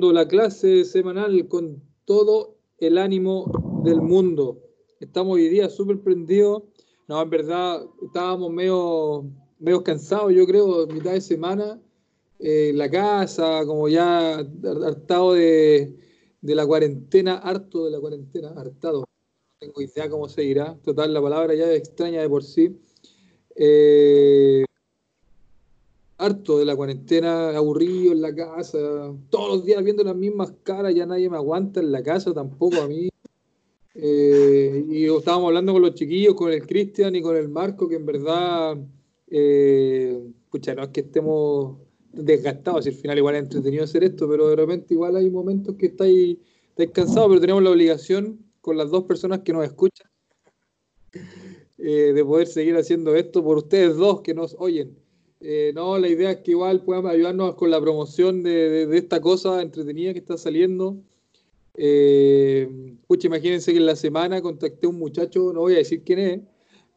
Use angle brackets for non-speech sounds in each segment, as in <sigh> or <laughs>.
la clase semanal con todo el ánimo del mundo. Estamos hoy día súper prendidos. No, en verdad estábamos medio, medio cansados, yo creo, mitad de semana. Eh, la casa, como ya hartado de, de, la cuarentena, harto de la cuarentena, hartado. No tengo idea cómo se dirá. Total, la palabra ya es extraña de por sí. Eh, harto de la cuarentena, aburrido en la casa, todos los días viendo las mismas caras, ya nadie me aguanta en la casa, tampoco a mí. Eh, y estábamos hablando con los chiquillos, con el Cristian y con el Marco, que en verdad, eh, no es que estemos desgastados, si al final igual es entretenido hacer esto, pero de repente igual hay momentos que estáis, estáis cansados, pero tenemos la obligación con las dos personas que nos escuchan eh, de poder seguir haciendo esto por ustedes dos que nos oyen. Eh, no, la idea es que igual puedan ayudarnos con la promoción de, esta cosa entretenida que está saliendo. Eh, imagínense que en la semana contacté a un muchacho, no voy a decir quién es,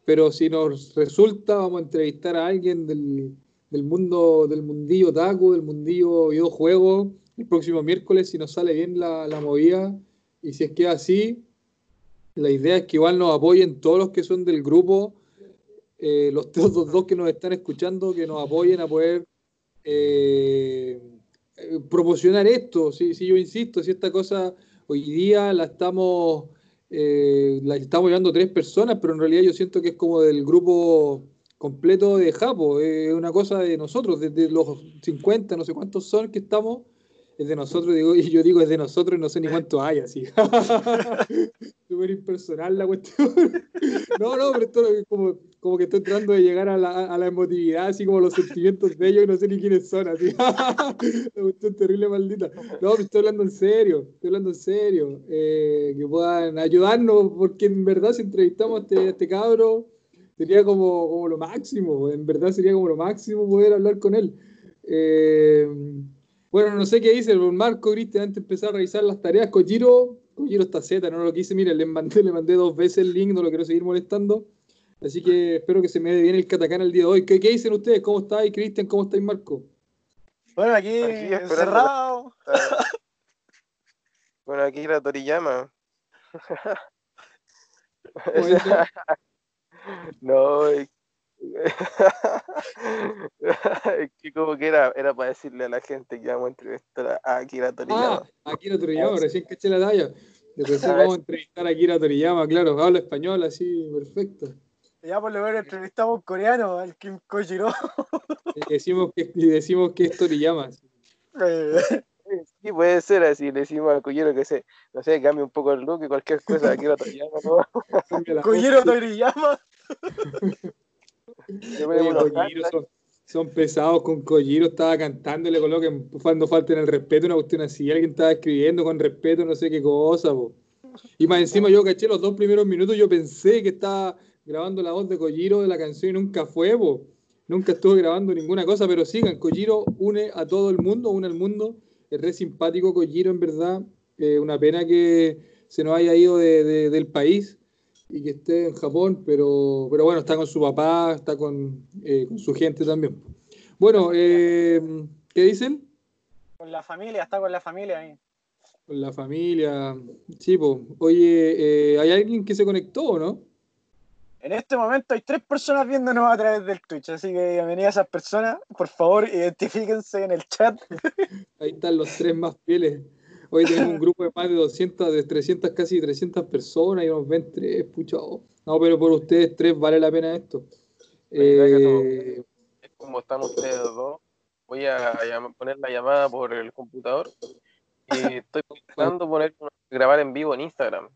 pero si nos resulta, vamos a entrevistar a alguien del, mundo, del mundillo taco, del mundillo videojuego, el próximo miércoles, si nos sale bien la, la movida. Y si es que así, la idea es que igual nos apoyen todos los que son del grupo eh, los, <laughs> dos que nos están escuchando, que nos apoyen a poder eh, eh, promocionar esto. Si, yo insisto, si esta cosa hoy día la estamos, la estamos llevando tres personas, pero en realidad yo siento que es como del grupo completo de Japo, es una cosa de nosotros, desde los 50, no sé cuántos son que estamos es de nosotros, digo, y yo digo es de nosotros y no sé ni cuánto hay, así. <laughs> Súper impersonal la cuestión. <laughs> no, no, pero esto es como, como que estoy tratando de llegar a la, a la emotividad, así como los sentimientos de ellos y no sé ni quiénes son, así. <laughs> la cuestión terrible, maldita. No, pero estoy hablando en serio, estoy hablando en serio. Eh, que puedan ayudarnos, porque en verdad si entrevistamos a este, este cabro, sería como, como lo máximo, en verdad sería como lo máximo poder hablar con él. Eh, bueno, no sé qué dice el Marco, Cristian, antes de empezar a revisar las tareas. Kojiro, Kojiro está Z, no lo quise. Mire, le mandé, le mandé dos veces el link, no lo quiero seguir molestando. Así que espero que se me dé bien el Catacán el día de hoy. ¿Qué, qué dicen ustedes? ¿Cómo estáis, Cristian? ¿Cómo estáis, Marco? Bueno, aquí, encerrado. <laughs> bueno, aquí la Toriyama. <laughs> no, es <laughs> que como que era, era para decirle a la gente que vamos a entrevistar a Akira Toriyama. Ah, Akira Toriyama, recién caché la talla. Después <laughs> vamos a entrevistar a Akira Toriyama, claro, habla español así, perfecto. Ya por lo menos entrevistamos a un coreano, al Kim Kojiro. Y decimos que, y decimos que es Toriyama. <laughs> Sí, puede ser así, le decimos al Kojiro que se, no sé, cambie un poco el look y cualquier cosa, Akira Toriyama. ¿no? Toriyama. Son, pesados con Kojiro, estaba cantando y le coloquen cuando falten el respeto, una cuestión así, alguien estaba escribiendo con respeto, no sé qué cosa, y más encima yo caché los dos primeros minutos, yo pensé que estaba grabando la voz de Kojiro de la canción y nunca fue, nunca estuve grabando ninguna cosa, pero sigan, Kojiro une a todo el mundo, une al mundo, es re simpático Kojiro en verdad, una pena que se nos haya ido del país, y que esté en Japón, pero, pero bueno, está con su papá, está con, eh, con su gente también. Bueno, eh, ¿qué dicen? Con la familia, está con la familia ahí. Con la familia, sí, pues. Oye, eh, ¿hay alguien que se conectó o no? En este momento hay tres personas viéndonos a través del Twitch, así que bienvenidas a esas personas. Por favor, identifíquense en el chat. <laughs> Ahí están los tres más fieles. Hoy tenemos <laughs> un grupo de más de 200, de 300, casi 300 personas y nos ven tres, pucha. Oh. No, pero por ustedes tres vale la pena esto. Eh, como están ustedes dos, voy a poner la llamada por el computador y <laughs> estoy pensando poner grabar en vivo en Instagram.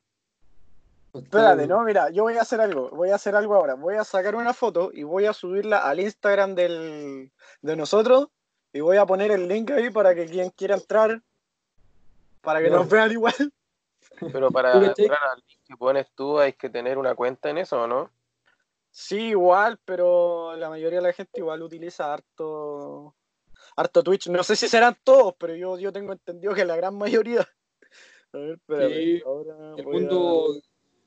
Espérate, no, mira, yo voy a hacer algo, voy a hacer algo ahora. Voy a sacar una foto y voy a subirla al Instagram del, de nosotros y voy a poner el link ahí para que quien quiera entrar para que nos vean igual. Pero para entrar al link que pones tú hay que tener una cuenta en eso, ¿no? Sí, igual, pero la mayoría de la gente igual utiliza harto, harto Twitch. No sé si serán todos, pero yo, yo tengo entendido que la gran mayoría. A ver, sí, el mundo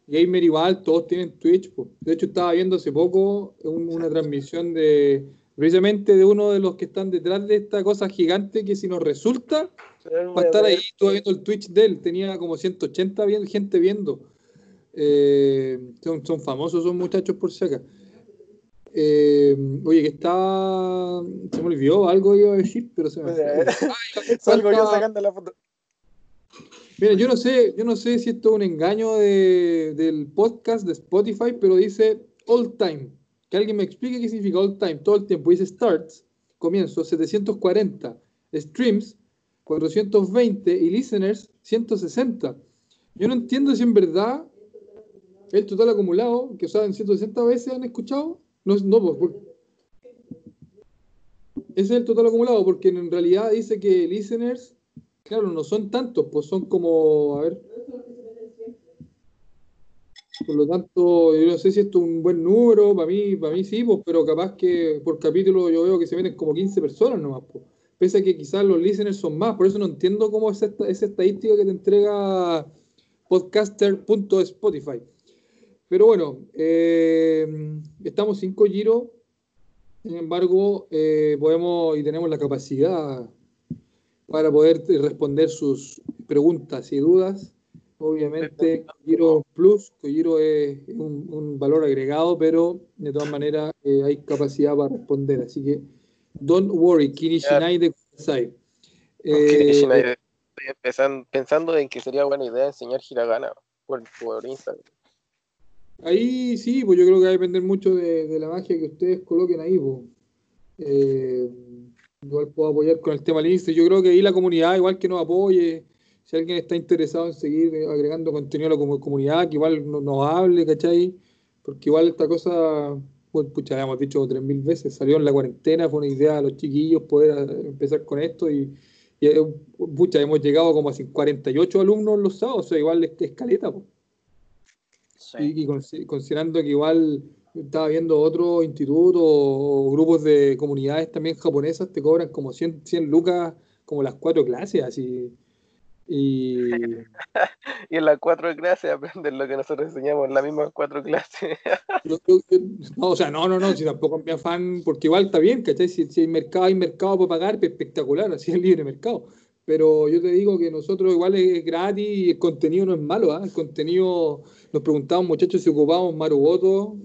gamer igual, todos tienen Twitch. De hecho, estaba viendo hace poco una transmisión de precisamente de uno de los que están detrás de esta cosa gigante que si nos resulta, para estar ahí. Estuve viendo el Twitch de él, tenía como 180 gente viendo. Eh, son, son, famosos esos muchachos por si acá. Eh, oye, que está. Se me olvidó, algo iba a decir, pero se me Salgo <laughs> <laughs> yo sacando la foto. Mira, yo no sé, yo no sé si esto es un engaño de, del podcast de Spotify, pero dice all time. Que alguien me explique qué significa all time. Todo el tiempo dice starts, comienzo, 740, streams, 420 y listeners, 160. Yo no entiendo si en verdad el total acumulado, que usaban 160 veces han escuchado, no, no pues, ese es el total acumulado, porque en realidad dice que listeners, claro, no son tantos, pues son como, a ver. Por lo tanto, yo no sé si esto es un buen número, para mí, para mí sí, pues, pero capaz que por capítulo yo veo que se meten como 15 personas nomás, pues. Pese a que quizás los listeners son más, por eso no entiendo cómo es esta, esa estadística que te entrega podcaster.spotify. Pero bueno, eh, estamos sin Giro, sin embargo, eh, podemos y tenemos la capacidad para poder responder sus preguntas y dudas. Obviamente, Giro Plus, Giro es un, valor agregado, pero de todas maneras eh, hay capacidad para responder. Así que, don't worry, Kinishinai de Kudasai. Estoy pensando en que sería buena idea enseñar hiragana por, por Instagram. Ahí sí, pues yo creo que va a depender mucho de, la magia que ustedes coloquen ahí. Pues. Eh, igual puedo apoyar con el tema del Yo creo que ahí la comunidad, igual que nos apoye, si alguien está interesado en seguir agregando contenido a la comunidad, que igual nos, hable, ¿cachai? Porque igual esta cosa, pues, pucha, habíamos dicho tres mil veces, salió en la cuarentena, fue una idea a los chiquillos poder empezar con esto y, eh, pucha, hemos llegado como a 48 alumnos los sábados, o sea, igual es escaleta, pues. Y, considerando que igual estaba viendo otros institutos o, grupos de comunidades también japonesas, te cobran como 100, 100 lucas como las cuatro clases, así. Y... <laughs> y en las cuatro clases aprenden lo que nosotros enseñamos en las mismas cuatro clases. <laughs> no, o sea, no, no, no, si tampoco me afán, porque igual está bien, ¿cachai? Si, si hay mercado, hay mercado para pagar, pues espectacular, así es libre mercado. Pero yo te digo que nosotros igual es gratis y el contenido no es malo, ¿ah? El contenido nos preguntaban muchachos si ocupábamos Marugoto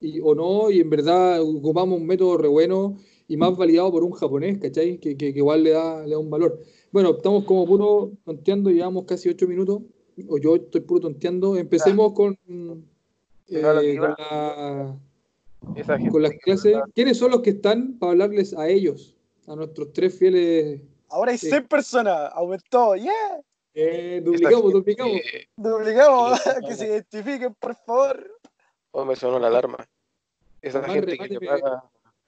y, o no, y en verdad ocupamos un método re bueno y más validado por un japonés, ¿cachai? Que, que, igual le da, le da un valor. Bueno, estamos como puro tonteando, llevamos casi ocho minutos, o yo estoy puro tonteando. Empecemos con, eh, con, las clases. ¿Quiénes son los que están para hablarles a ellos, a nuestros tres fieles? Ahora hay seis personas, aumentó, yeah. Eh, duplicamos, duplicamos. duplicamos, que <laughs> se identifiquen, por favor. Oh, me sonó la alarma. Esa gente que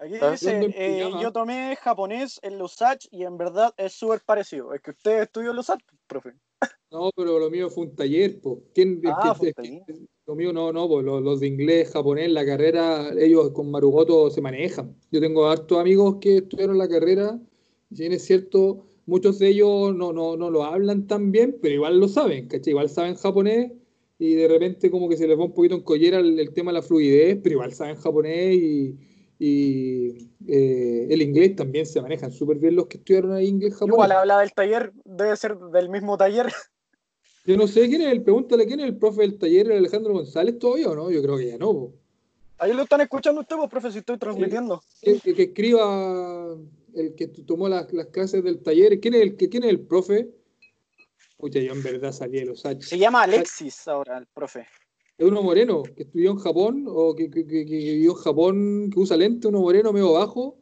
Aquí ¿Ah? dice, eh, yo tomé japonés en Lusach y en verdad es súper parecido. Es que usted estudió en Lusach, profe. No, pero lo mío fue un taller, po. ¿Quién, ah, lo mío no, no, pues los, de inglés, japonés, la carrera, ellos con Marugoto se manejan. Yo tengo hartos amigos que estudiaron la carrera, y si bien es cierto, muchos de ellos no, no, no lo hablan tan bien, pero igual lo saben, ¿cachai? Igual saben japonés y de repente como que se les va un poquito en collera el, tema de la fluidez, pero igual saben japonés y, eh, el inglés también se manejan súper bien los que estudiaron ahí inglés japonés. Igual habla del taller, debe ser del mismo taller. <laughs> Yo no sé quién es el, pregúntale quién es el profe del taller, Alejandro González todavía o no, yo creo que ya no. Ahí lo están escuchando ustedes, profe, si estoy transmitiendo. que, que escriba el que tomó las, clases del taller. ¿Quién es el, quién es el profe? Oye, yo en verdad salí de los Se llama Alexis ahora, el profe. Es uno moreno que estudió en Japón o que, vivió en Japón, que usa lente, uno moreno medio bajo.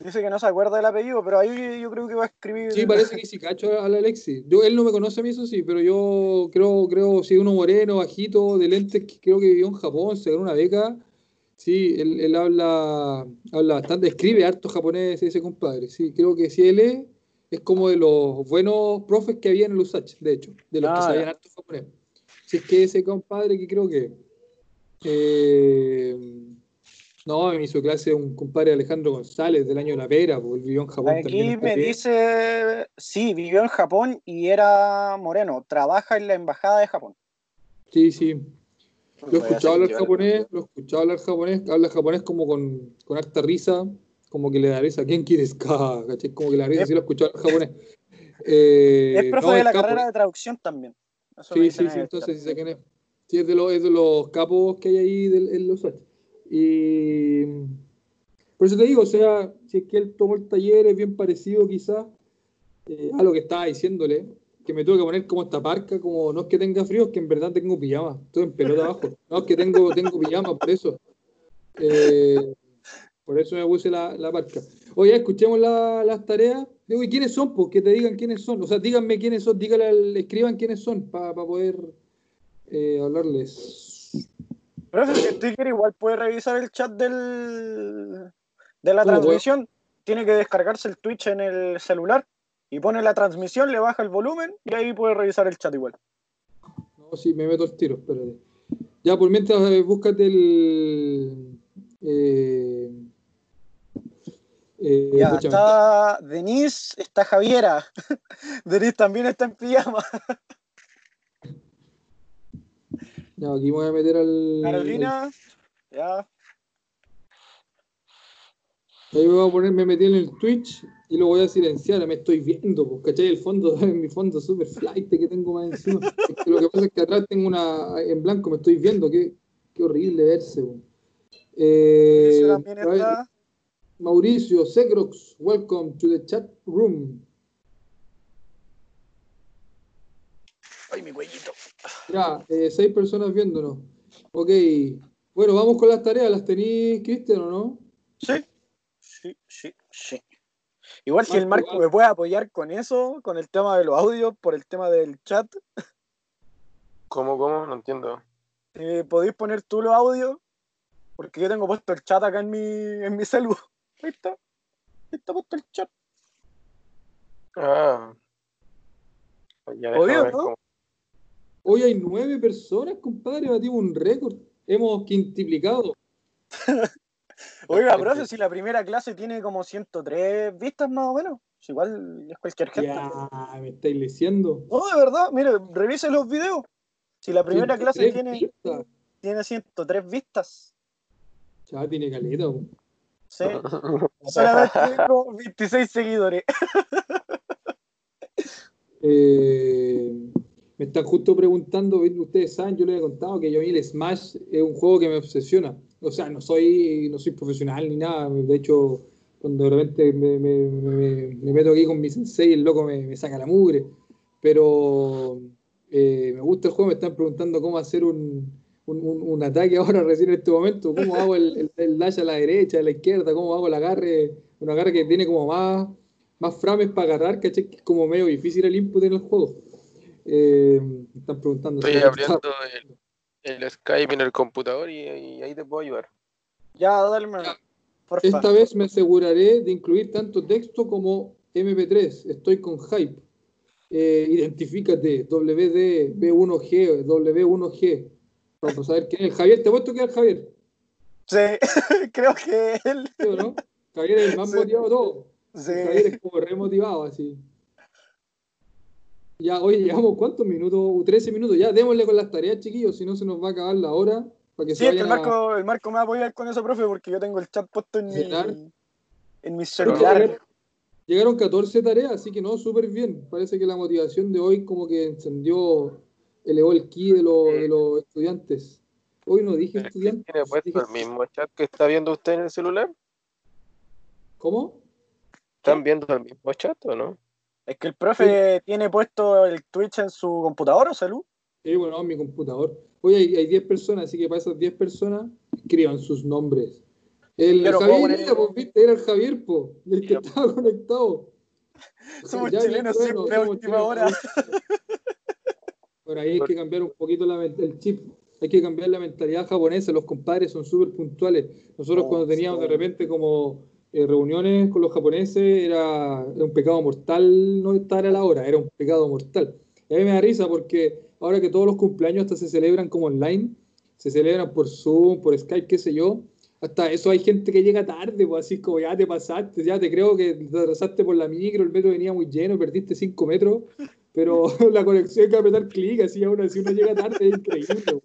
Dice que no se acuerda del apellido, pero ahí yo creo que va a escribir. Sí, parece que sí cacho al Alexis. Yo, él no me conoce a mí, eso sí, pero yo creo, creo, sí, uno moreno, bajito, de lentes, creo que vivió en Japón, se ganó una beca Sí, él, habla, habla bastante, escribe harto japonés ese compadre. Sí, creo que si él es, es como de los buenos profes que había en el USACH, de hecho, de los que ah, sabían harto japonés. Si es que ese compadre que creo que. Eh, no, me hizo clase un compadre Alejandro González del año de la pera, porque vivió en Japón. Aquí me dice, sí, vivió en Japón y era moreno, trabaja en la embajada de Japón. Sí, sí, lo he escuchado hablar japonés, lo he escuchado hablar japonés, habla japonés como con, con harta risa, como que le da risa. ¿Quién quieres? Como que le da risa, sí lo he escuchado hablar japonés. <laughs> Eh, es profe de la carrera de traducción también. Sí, sí, sí, entonces sí sé quién es. Sí, es de los, es de los capos que hay ahí en los Y por eso te digo, o sea, si es que él tomó el taller, es bien parecido quizás eh, a lo que estaba diciéndole, que me tuve que poner como esta parca, como no es que tenga frío, es que en verdad tengo pijama, estoy en pelota <laughs> abajo, no es que tengo, tengo pijama, por eso. Eh, por eso me puse la, la parca. Oye, escuchemos las tareas. Digo, ¿y quiénes son? Pues que te digan quiénes son. O sea, díganme quiénes son, díganle, escriban quiénes son para poder eh, hablarles. Pero si usted quiere, igual puede revisar el chat del, de la transmisión. Tiene que descargarse el Twitch en el celular y pone la transmisión, le baja el volumen y ahí puede revisar el chat igual. No, sí, me meto el tiro, espérate. Ya, por mientras, eh, búscate el. Eh, eh, ya, está Denise, está Javiera. <laughs> Denise también está en pijama. <laughs> ya, aquí voy a meter al. Carolina, ya. Ahí me voy a poner, me metí en el Twitch y lo voy a silenciar, me estoy viendo, pues, ¿cachai? El fondo, <laughs> mi fondo super flight que tengo más encima. lo que pasa es que atrás tengo una en blanco, me estoy viendo, qué, qué horrible verse. Eh, Mauricio Segrox, welcome to the chat room. Ay, mi cuellito. Ya, eh, seis personas viéndonos. Ok, bueno, vamos con las tareas. ¿Las tenéis, Cristian, o no? Sí, sí, sí, sí. Igual si el Marco me puede apoyar con eso, con el tema de los audios, por el tema del chat. ¿Cómo, cómo? No entiendo. Eh, ¿Podéis poner tú los audios? Porque yo tengo puesto el chat acá en mi, en mi celu. Ahí está. Ahí está puesto el chat. Ah. Hoy hay nueve personas, compadre. Batimos un récord. Hemos quintiplicado. <laughs> Oiga, profe, si la primera clase tiene como 103 vistas más o menos, igual es cualquier gente. Ya, me estáis diciendo. No, de verdad, mire, revise los videos. Si la primera clase tiene, tiene 103 vistas. Ya, tiene caleta. Sí. <laughs> Solamente tengo 26 seguidores. <laughs> eh, me están justo preguntando, ustedes saben, yo les he contado que yo a mí el Smash es un juego que me obsesiona o sea, no soy, no soy profesional ni nada, de hecho, cuando de repente me, me, meto aquí con mi sensei, el loco me, saca la mugre, pero eh, me gusta el juego, me están preguntando cómo hacer un, un, ataque ahora recién en este momento, cómo hago el, el, dash a la derecha, a la izquierda, cómo hago el agarre, un agarre que tiene como más, más frames para agarrar, que es como medio difícil el input en el juego. Eh, me están preguntando. Estoy abriendo el, el Skype en el computador y, ahí te puedo ayudar. Ya, dale, Esta vez me aseguraré de incluir tanto texto como MP3. Estoy con hype. Eh, identifícate, WD, B1G, W1G. Vamos a saber quién es. Javier, ¿te puesto que es Javier? Sí, <laughs> creo que él. Javier es el más motivado de todo. Javier es como remotivado, así. Ya, oye, llevamos cuántos minutos, 13 minutos, ya démosle con las tareas, chiquillos, si no se nos va a acabar la hora. Para que sí, es que el Marco, el Marco me va a apoyar con eso, profe, porque yo tengo el chat puesto en, mi, en mi celular. Llegaron 14 tareas, así que no, súper bien. Parece que la motivación de hoy como que encendió, elevó el ki de, de los estudiantes. Hoy no dije estudiantes. ¿Tiene puesto el mismo chat que está viendo usted en el celular? ¿Cómo? ¿Están viendo el mismo chat o no? Es que el profe tiene puesto el Twitch en su computador o salud. Sí, bueno, en mi computador. Hoy hay 10 personas, así que para esas 10 personas escriban sus nombres. El Javier era, pues, ¿viste? era el Javier, po, el que estaba conectado. <laughs> Somos chilenos siempre a última hora. <laughs> Por ahí hay que cambiar un poquito el chip. Hay que cambiar la mentalidad japonesa. Los compadres son súper puntuales. Nosotros oh, cuando teníamos de repente como eh, reuniones con los japoneses era, un pecado mortal no estar a la hora, era un pecado mortal. Y a mí me da risa porque ahora que todos los cumpleaños hasta se celebran como online, se celebran por Zoom, por Skype, qué sé yo, hasta eso hay gente que llega tarde, pues así como ya te pasaste, ya te creo que te pasaste por la micro, el metro venía muy lleno, perdiste 5 metros, pero <laughs> la conexión hay que apretar clic, así ahora si uno llega tarde es increíble.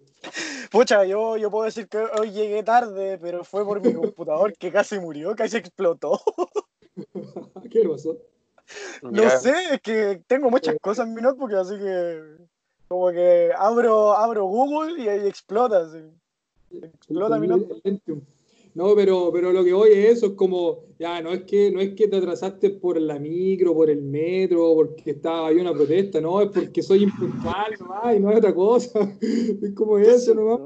Pucha, yo, yo puedo decir que hoy llegué tarde, pero fue por mi computador que casi murió, casi explotó. <laughs> ¿Qué pasó? No sé, es que tengo muchas cosas en mi notebook, así que como que abro, abro Google y ahí explota. Explota mi notebook. No, pero, pero lo que voy es eso, es como, ya, no es que no es que te atrasaste por la micro, por el metro, porque estaba ahí una protesta, no, es porque soy impuntual nomás y no es otra cosa. <laughs> Es como eso nomás.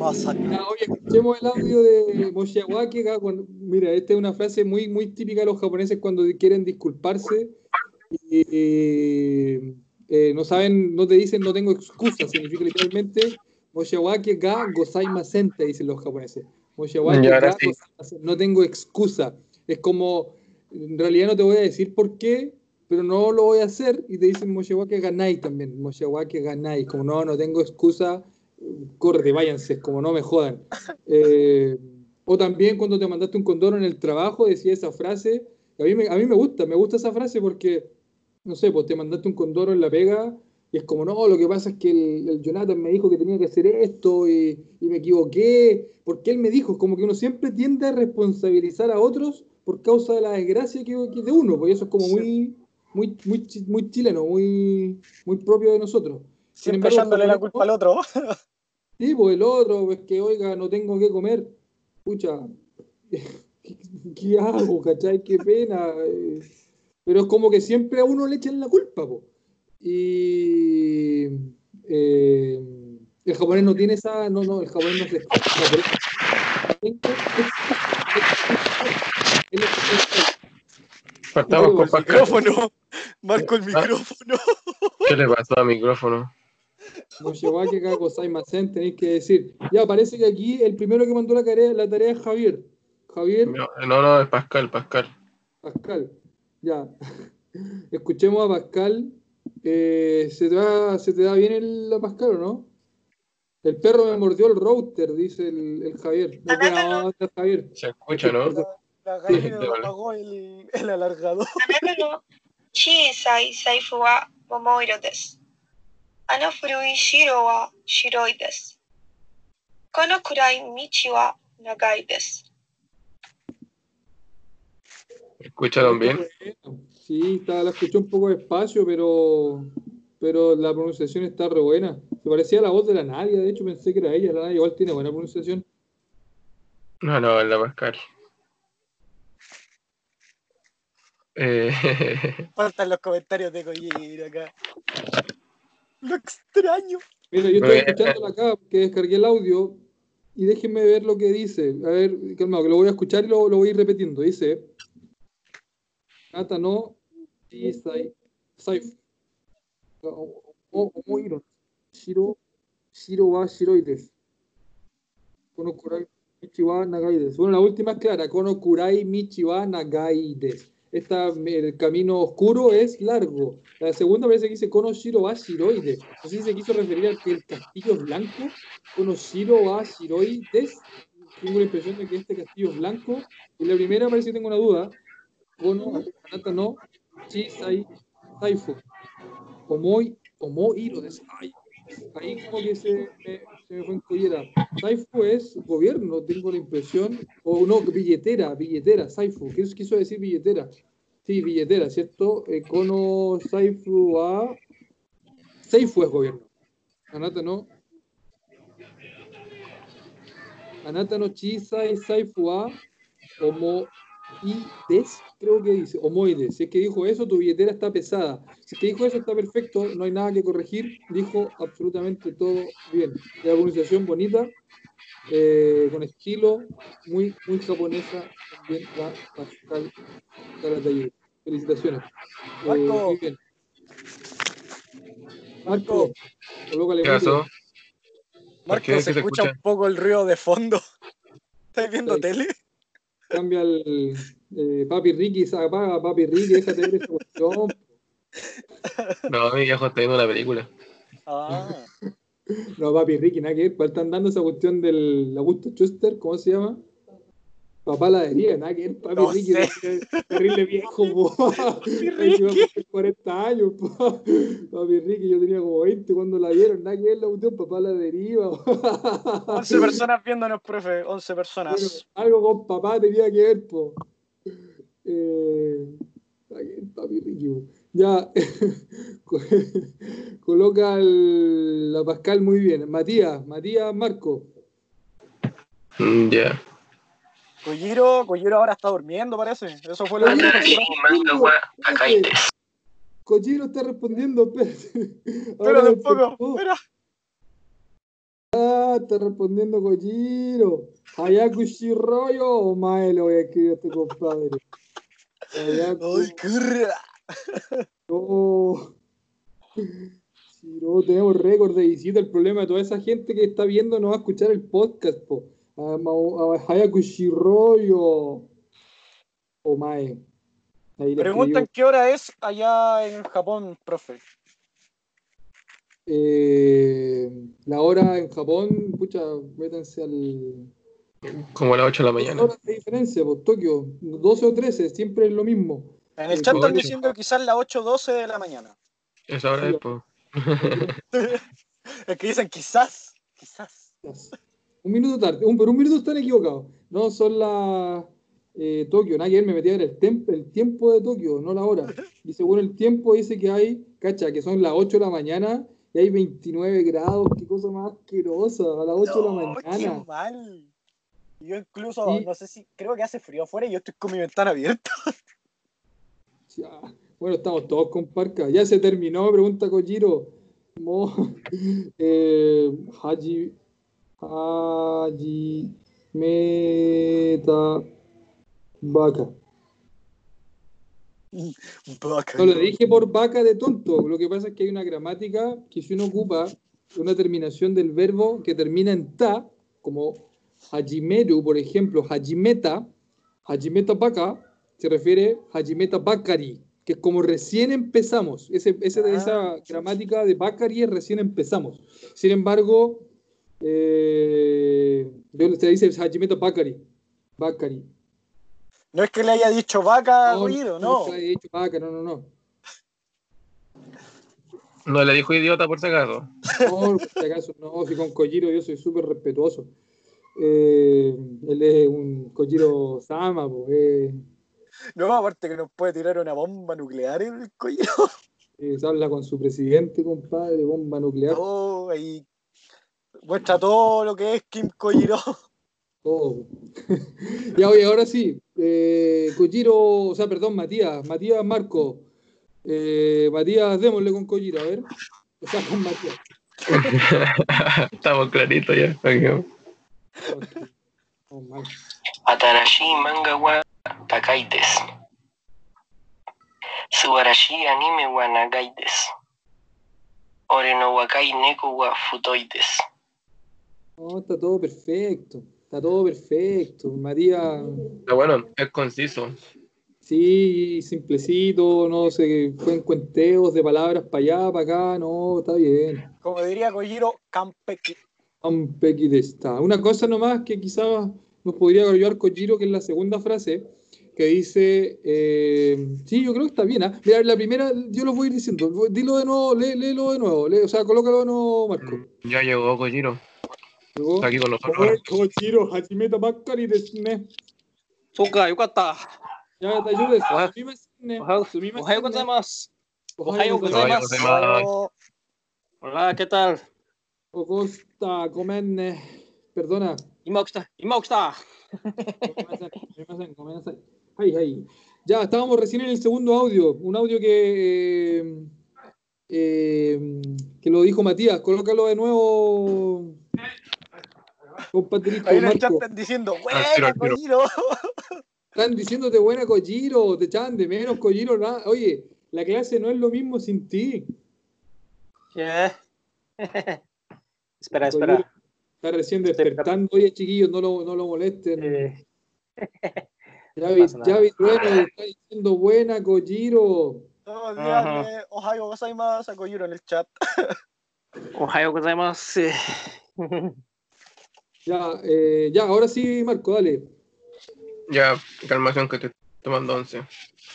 Ah, oye, escuchemos el audio de Moshiawaki. Mira, esta es una frase muy, muy típica de los japoneses cuando quieren disculparse. Y, eh, no saben, no te dicen no tengo excusa, significa literalmente Moshawaki ga gozaimasen, te dicen los japoneses. Moshawaki ga no tengo excusa. Es como, en realidad no te voy a decir por qué, pero no lo voy a hacer. Y te dicen Moshawaki ganai también. Moshawaki ganai. Como no, no tengo excusa, corre, váyanse, como no me jodan. Eh, o también cuando te mandaste un condoro en el trabajo, decía esa frase. A mí, me, a mí me gusta, me gusta esa frase porque, no sé, pues te mandaste un condoro en la pega y es como, no, lo que pasa es que el, Jonathan me dijo que tenía que hacer esto y, me equivoqué. Porque él me dijo, es como que uno siempre tiende a responsabilizar a otros por causa de la desgracia que, de uno, porque eso es como muy, muy, muy, muy chileno, muy, muy propio de nosotros. Siempre echándole la culpa al otro. Sí, pues el otro, pues que oiga, no tengo que comer. Escucha, <laughs> ¿qué, hago? ¿Cachai? Qué pena. Pero es como que siempre a uno le echan la culpa, pues. Y eh, el japonés no tiene esa. No, no, el japonés no se. Partamos con el micrófono. <laughs> Marco el micrófono. ¿Qué le pasó al micrófono? Moshewaki Kakosaimasen, tenéis que decir. Ya, parece que aquí el primero que mandó la tarea, la tarea es Javier. Javier. No, no, es Pascal, Pascal. Pascal. Ya. <laughs> Escuchemos a Pascal eh, ¿se, te ¿se, te da bien el la no? El perro me mordió el router, dice el, Javier. Se escucha, ¿no? La, el, el alargador. ¿Escucharon bien? Sí, la escuché un poco despacio, pero, pero la pronunciación está re buena. Se parecía a la voz de la Nadia, de hecho pensé que era ella, la Nadia igual tiene buena pronunciación. No, no, es la Pascal. Eh... <laughs> Faltan los comentarios de Coyir acá. Lo extraño. Mira, yo estoy escuchándola acá, que descargué el audio, y déjenme ver lo que dice. A ver, calmado, que lo voy a escuchar y lo, lo voy a ir repitiendo. Dice, Nata no Jisai Saifu. Omoiro. Shiro, Shiro wa Shiroi desu. Kono Kurai Michi wa Nagai desu. Bueno, la última es clara. Kono Kurai Michi wa Nagai desu. Esta, el camino oscuro es largo. La segunda parece que dice Kono Shiro wa Shiroi desu. No sé si se quiso referir al que el castillo es blanco. Kono Shiro wa Shiroi desu. Tengo la impresión de que este castillo es blanco. Y la primera parece que tengo una duda kono anata no chisai saifu omoi omoiro desu. Ay, ahí como que se me, se me fue en collera. Saifu es gobierno, tengo la impresión. O no, billetera, billetera, Saifu. ¿Qué quiso decir billetera? Sí, billetera, ¿cierto? Eh, kono Saifu a. Saifu es gobierno. Anata no. Anata no saifu a. Omo des, creo que dice, homoides. Si es que dijo eso, tu billetera está pesada. Si es que dijo eso, está perfecto, no hay nada que corregir. Dijo absolutamente todo bien. La pronunciación bonita, eh, con estilo, muy, muy japonesa. También la Pascal taller Felicitaciones. Eh, Marco. muy bien. Marco. ¿Qué pasó? Marco, se, escucha un poco el ruido de fondo. <laughs> ¿Estás viendo tele? Cambia el eh, Papi Ricky, se apaga Papi Ricky, déjate ver esa cuestión. No, mi viejo está viendo una película. Ah. <laughs> No, Papi Ricky, nada que ver. ¿Cuál están dando esa cuestión del Augusto Schuster? ¿Cómo se llama? Papá la deriva, nada que ver. Papi no Ricky, terrible viejo, <laughs> po. Papi <laughs> Ricky. 40 años, po. Papi Ricky, yo tenía como 20 cuando la vieron, nada que ver la cuestión, papá la deriva. 11 <laughs> personas viéndonos, profe, 11 personas. algo con papá tenía que ver, po. Eh, papi Ricky. Ya, coloca el, la Pascal muy bien. Matías, Matías Marco. Mm, Ya. Kojiro, Kojiro ahora está durmiendo, parece. Eso fue lo que dijo. Kojiro está respondiendo, espérate. Pero Ahora un poco, despertó. espera. Ah, está respondiendo Kojiro. Hayaku Shiroyo o Mae le voy a escribir a este compadre. Hayaku Ay, curra. No. Si no tenemos récord de visita, el problema de toda esa gente que está viendo no va a escuchar el podcast, po. Hayaku Shiroyo o Mae. Ahí le Preguntan qué hora es allá en Japón, profe. Eh, la hora en Japón, pucha, métanse al. Como a las 8 de la mañana. horas de diferencia, pues Tokio, 12 o 13, siempre es lo mismo. En el Sí, chat están diciendo quizás las 8.12 de la mañana. Esa hora es, pues. <laughs> Es que dicen quizás, quizás. Un minuto tarde, un, pero un minuto están equivocados. No, son las eh, Tokio, ver, me metí a ver el, el tiempo de Tokio, no la hora. <laughs> Y según el tiempo dice que hay, cacha, que son las 8 de la mañana y hay 29 grados, qué cosa más asquerosa, a las 8 de la No, qué mañana. mal. Yo incluso, Sí. no sé si, creo que hace frío afuera y yo estoy con mi ventana abierta. <laughs> Ya. Bueno, estamos todos con parca. Ya se terminó, pregunta Kojiro. Mo, <laughs> eh, Haji, Haji, Meta, Vaca. Vaca. No lo dije por vaca de tonto. Lo que pasa es que hay una gramática que si uno ocupa una terminación del verbo que termina en ta, como hajimeru, por ejemplo, hajimeta, hajimeta vaca, se refiere a hajimeta bakari, que es como recién empezamos. Ese, ese- Ah. esa gramática de bakari es recién empezamos. Sin embargo, eh, se dice hajimeta bakari. Bakari. No es que le haya dicho vaca a Kojiro, no. No, he dicho vaca, no, no, no. No le dijo idiota por si acaso. No, por si acaso, no, si con Kojiro yo soy súper respetuoso. Eh, él es un Kojiro Sama, po, eh, No, aparte que nos puede tirar una bomba nuclear el Kojiro. eh, se habla con su presidente, compadre, bomba nuclear, Oh, ahí muestra todo lo que es Kim Kojiro. <laughs> Oh. <laughs> ya, oye, ahora sí. Eh, o sea, perdón, Matías. Matías Marco. Eh, Matías, démosle con Kojiro, a ver. O con Matías. <laughs> Estamos claritos ya. Okay. Oh, Atarashi manga wa takaites. Subarashi anime wa nagai desu. Ore no wakai neko wa futoi desu. No, está todo perfecto, está todo perfecto, Matías. Pero bueno, es conciso. Sí, simplecito, no sé, fue en cuenteos de palabras para allá, para acá, no, está bien. Como diría Kojiro, Kampeki. Ampeki de esta. Una cosa nomás que quizás nos podría ayudar Kojiro, que es la segunda frase, que dice, eh, sí, yo creo que está bien. ¿ah? Mira, la primera, yo lo voy a ir diciendo, dilo de nuevo, lé- léelo de nuevo, o sea, colócalo de nuevo, Marco. Ya llegó Kojiro. Luego, Está aquí con nosotros. ahora. Kojiro, Hajimeta Bakari desu ne. そうか、よかった。や、大丈夫です。おはすみませんね。おはようすみませんねおはようございます。おはようございます。おはようございます。 Oh, Hola, ¿qué tal? Costa, comen, perdona. 今起きた。今起きた。 Ay, ay. Ya, estábamos recién en el segundo audio, un audio que, eh, eh, que lo dijo Matías. Colócalo de nuevo, Compadrito. Ahí en el chat están diciendo, buena, Cogiro. <laughs> Están diciéndote buena, Cogiro. Te echaban de menos, Cogiro. Nada. Oye, la clase no es lo mismo sin ti. Yeah. <laughs> espera, espera. Está recién despertando. Oye, chiquillos, no lo, no lo molesten. Eh. Javi, Javi Rueda está diciendo buena, Cogiro. Todos los días, de Ohio más a Cogiro en el chat. Ohio más. <laughs> Ya, eh, ya, ahora sí, Marco, dale. Ya, calmación que te estoy tomando once.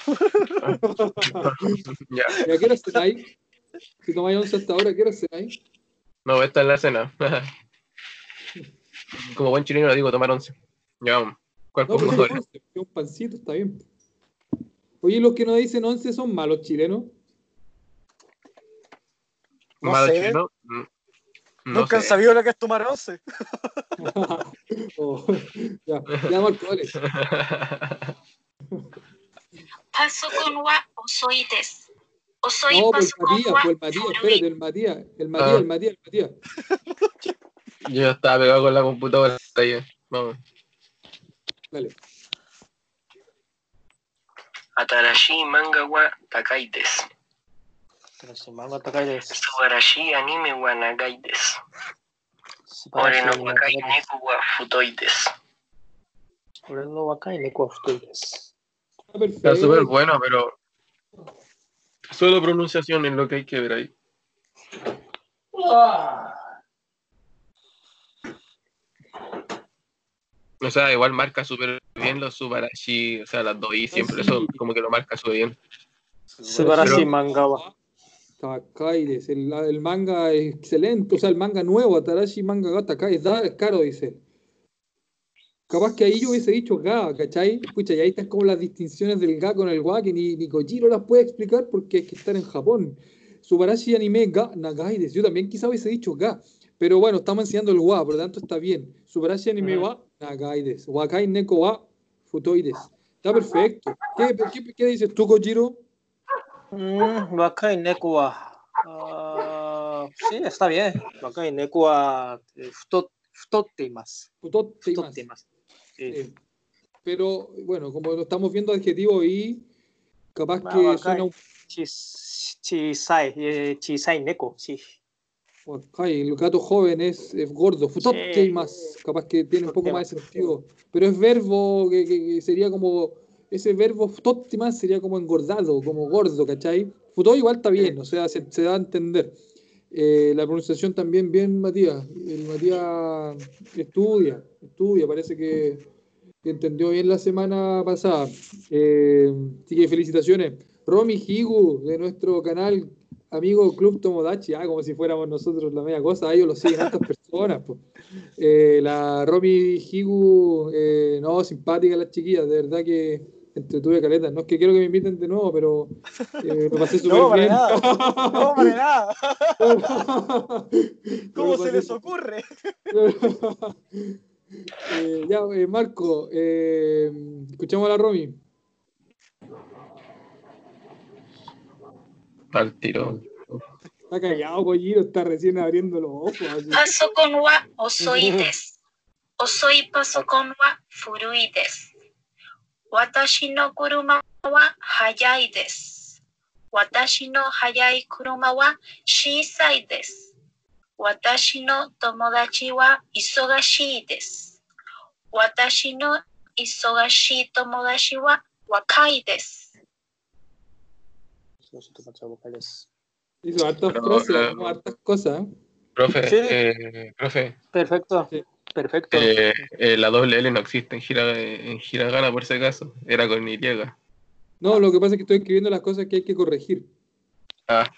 <laughs> ya, ¿Y a qué hora cenáis? Si tomáis once hasta ahora, ¿a qué hora cenáis? no, esta es la cena. <laughs> Como buen chileno le digo tomar once. Ya vamos. ¿Cuál No, no, ahora? once, un pancito, está bien. Oye, los que nos dicen 11 son malos chilenos. No Malo sé. No Nunca sé. han sabido lo que es tomar once. oh, <laughs> ya, ya alcoholes. <laughs> Paso con wa osoites. Osoy no, paso por Matías, con por Matías, espérate, el Matías, el Matías, ah. el Matías, el Matías. <laughs> Yo estaba pegado con la computadora. Vamos. Dale. Atarashi manga wa takaites. Subarashi anime wa nagaides. Ore no wakai neku wa futoides. Ore wakai neku wa futoides. Está eh, súper bueno, pero solo pronunciación es lo que hay que ver ahí. Ah. O sea, igual marca súper bien los Subarashi, o sea, las dos I siempre son como que lo marca súper bien. Subarashi Mangawa. Sakai, el, el, manga es excelente, o sea, el manga nuevo, Atarashi Manga Gata Kai, es, da, es caro, dice Capaz que ahí yo hubiese dicho ga, ¿cachai? Pucha, y ahí están como las distinciones del ga con el wa, que ni, ni Kojiro las puede explicar porque es que están en Japón. Subarashi anime ga, nagai, dice. yo también quizá hubiese dicho ga, pero bueno, estamos enseñando el wa, por lo tanto está bien. Subarashi anime wa, nagai, des. Wakai neko wa, futoides. Está perfecto. ¿Qué, qué, qué dices tú, Kojiro? Mm, うん、若い猫は、あー sí, ah, está bien. 若い猫はえー太っ太っています。Todo te 太 imas. っています。Sí. Pero bueno, como lo estamos viendo adjetivo y capaz que suena un Chi- chi- eh, Chisai, chisai neko. Sí. Ay, el gato joven es, es gordo, futote capaz que tiene un poco más de sentido. Pero es verbo que, que- que sería como ese verbo futote más sería como engordado, como gordo, ¿cachai? Futó igual está bien, o sea, se, se da a entender. Eh, la pronunciación también bien, Matías. El Matías estudia, estudia, parece que, que entendió bien la semana pasada. Eh, así que felicitaciones. Romy Higu, de nuestro canal amigo Club Tomodachi, ah, como si fuéramos nosotros la media cosa, a ellos lo siguen hartas personas. Eh, la Romy Higu, eh, no, simpática la chiquilla, de verdad que entretuve caleta. No es que quiero que me inviten de nuevo, pero eh, lo pasé súper <laughs> no, bien. Nada. No, para nada. <laughs> ¿Cómo se les ocurre? <laughs> Eh, ya, eh, Marco, eh, escuchamos a la Romy. Al tiro. Está callado, Colliro, está recién abriendo los ojos. Paso con wa osoites. Osoi paso con wa furuites. 私の車は速いです。私の速い車は小さいです。私の友達は忙しいです。私の忙しい友達は若いです。Profe, eh, profe. Perfecto. Perfecto. eh, eh, la doble L no existe en, gira, en hiragana por si acaso. Era con Y. No, lo que pasa es que estoy escribiendo las cosas que hay que corregir. Ah,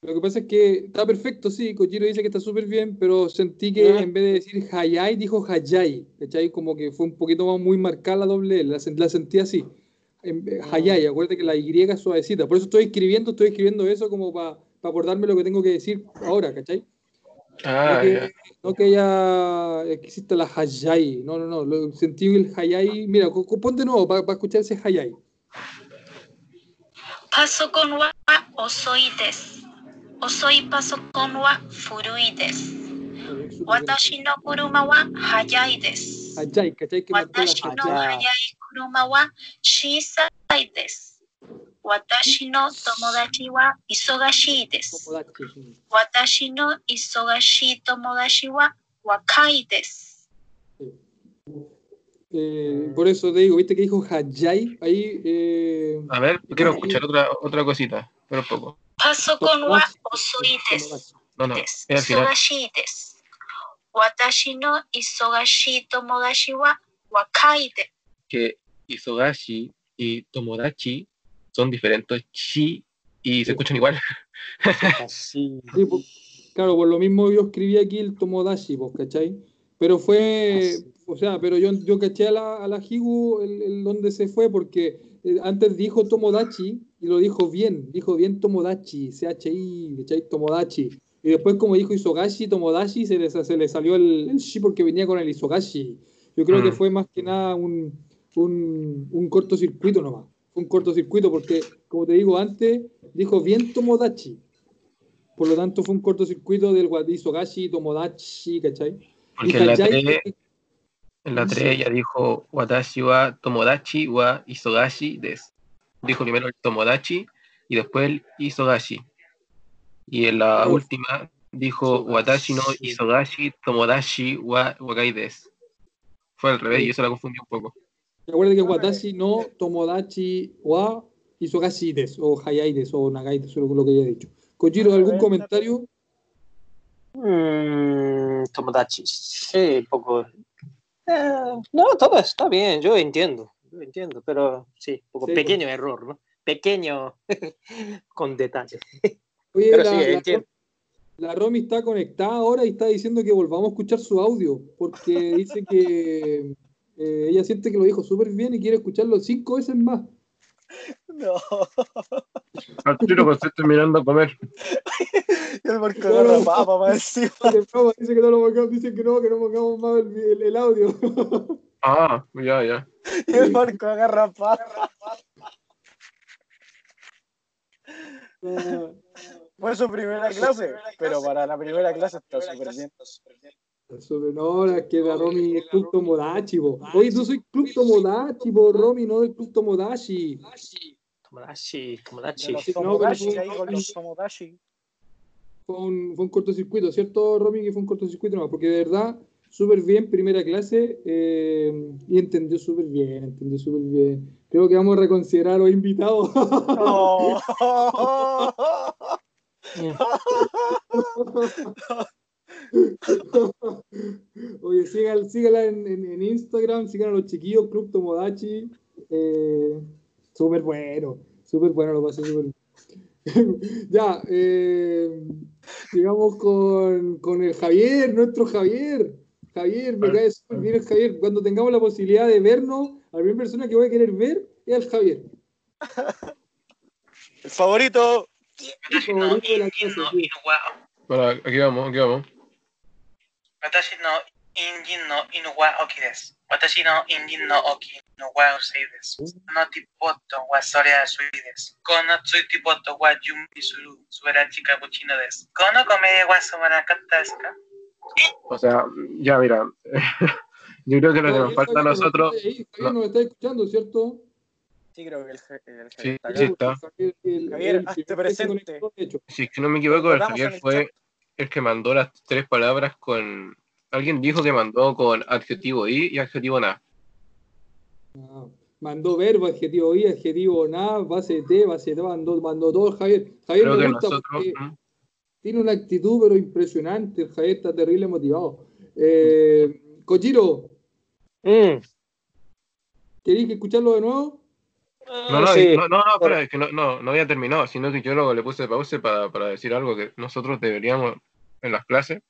Lo que pasa es que está perfecto, sí, Kojiro dice que está súper bien, pero sentí que Ah. en vez de decir Hayai, dijo Hayai, ¿cachai? Como que fue un poquito más muy marcada la doble L, la, sen- la sentí así. Eh, Hayai, acuérdate que la Y es suavecita, por eso estoy escribiendo, estoy escribiendo eso como para acordarme lo que tengo que decir ahora, ¿cachai? Ah, no, que, yeah. no que existe la hayai, no, no, no, lo sentí el hayai, mira, pon de nuevo para, para escuchar ese hayai. Paso con wa osoides, osoi paso con wa furuides, watashi no kuruma wa hayai desu. Hayai, ¿cachai? Watashi no hayai kuruma wa shisai desu. 私の友達は忙しいです。Tomodachi. 私の忙しい友達は若いです。Eh, por eso te digo, viste que dijo Hayai ahí. Eh, A ver, quiero escuchar otra, otra cosita, pero poco. パソコンは遅いです。No, no, です。es al final. 忙しいです。私の忙しい友達は若いです。Que Isogashi y Tomodachi son diferentes chi y se escuchan igual. <laughs> Sí, claro, por lo mismo yo escribí aquí el Tomodachi, pues, ¿cachai? Pero fue, o sea, pero yo, yo caché a la, a la Higu el, el donde se fue porque eh, antes dijo Tomodachi y lo dijo bien, dijo bien Tomodachi, CHI, ¿cachai? Tomodachi. Y después como dijo Isogashi, Tomodachi, se le, se le salió el, el shi porque venía con el Isogashi. Yo creo que Mm. fue más que nada un, un, un cortocircuito nomás. Un cortocircuito porque, como te digo antes, dijo bien Tomodachi. Por lo tanto, fue un cortocircuito del wa- Isogashi, Tomodachi, ¿cachai? Porque Y en la Hayai- 3, en la 3 ella dijo Watashi wa Tomodachi wa Isogashi des. Dijo primero el Tomodachi y después el Isogashi. Y en la última dijo Watashi no Isogashi Tomodachi wa Wakai des. Fue al revés y eso la confundió un poco. Recuerda que Watashi no Tomodachi wa Isogashi des, o Hayai des, o Nagai des, o lo que haya dicho. Kojiro, ¿algún comentario? Mm, Tomodachi, sí, un poco. Eh, no, todo está bien, yo entiendo, yo entiendo, pero sí, un poco Sí, pequeño error, ¿no? Pequeño <laughs> con detalles. Oye, Pero la, sí, la- entiendo. la Romy está conectada ahora y está diciendo que volvamos a escuchar su audio, porque dice que eh, ella siente que lo dijo súper bien y quiere escucharlo cinco veces más. No. <laughs> Arturo, pues estoy mirando a comer. <laughs> Y el Marco No, papa. Vale, broma, <laughs> dice que no lo pongamos, dice que no, que no pongamos más el, el- el audio. Ah, ya, ya. Y el Marco agarra papa. Ah, Fue su primera clase, pero para la primera clase está súper bien. Súper, no, que la Romy es Club Tomodachi, po. Oye, tú soy Club Tomodachi, po, Romy, no del Club Tomodachi. Tomodachi, Tomodachi. los no, Tomodachi, pero- ahí con los Tomodachi. Fue un, fue un cortocircuito, ¿cierto, Romy? Que fue un cortocircuito nomás, porque de verdad, súper bien, primera clase, eh, y entendió súper bien, entendió súper bien. Creo que vamos a reconsiderar a los invitados. No. <laughs> <laughs> <laughs> <laughs> Oye, sígan, síganla en, en- en Instagram, sigan a los chiquillos, Club Tomodachi. Eh, súper bueno, súper bueno, lo pasé súper bien. <laughs> ya, eh, sigamos con, con el Javier, nuestro Javier. Javier, me cae súper bien el Javier. Cuando tengamos la posibilidad de vernos, la primera persona que voy a querer ver es al Javier. <laughs> El favorito. Mi favorito de la clase, sí. Bueno, aquí vamos, aquí vamos. Watashi no sea, ya mira, <laughs> yo creo que lo que nos falta a nosotros... Javier nos está escuchando, ¿cierto? Sí, creo que el, el, sí, está. Javier, hazte presente. Si es que no me equivoco, el Javier fue el que mandó las tres palabras con. Alguien dijo que mandó con adjetivo i y adjetivo na. Ah, mandó verbo, adjetivo i, adjetivo na, base t, base t, mandó, mandó todo Javier. Javier Creo me que gusta nosotros. porque ¿Mm? tiene una actitud pero impresionante. El Javier está terrible motivado. Eh, Kojiro, Mm. ¿queréis escucharlo de nuevo? No, no, Sí. no, no, no, espera, es que no, no, no había terminado, sino que yo luego le puse pausa para, para decir algo que nosotros deberíamos en las clases,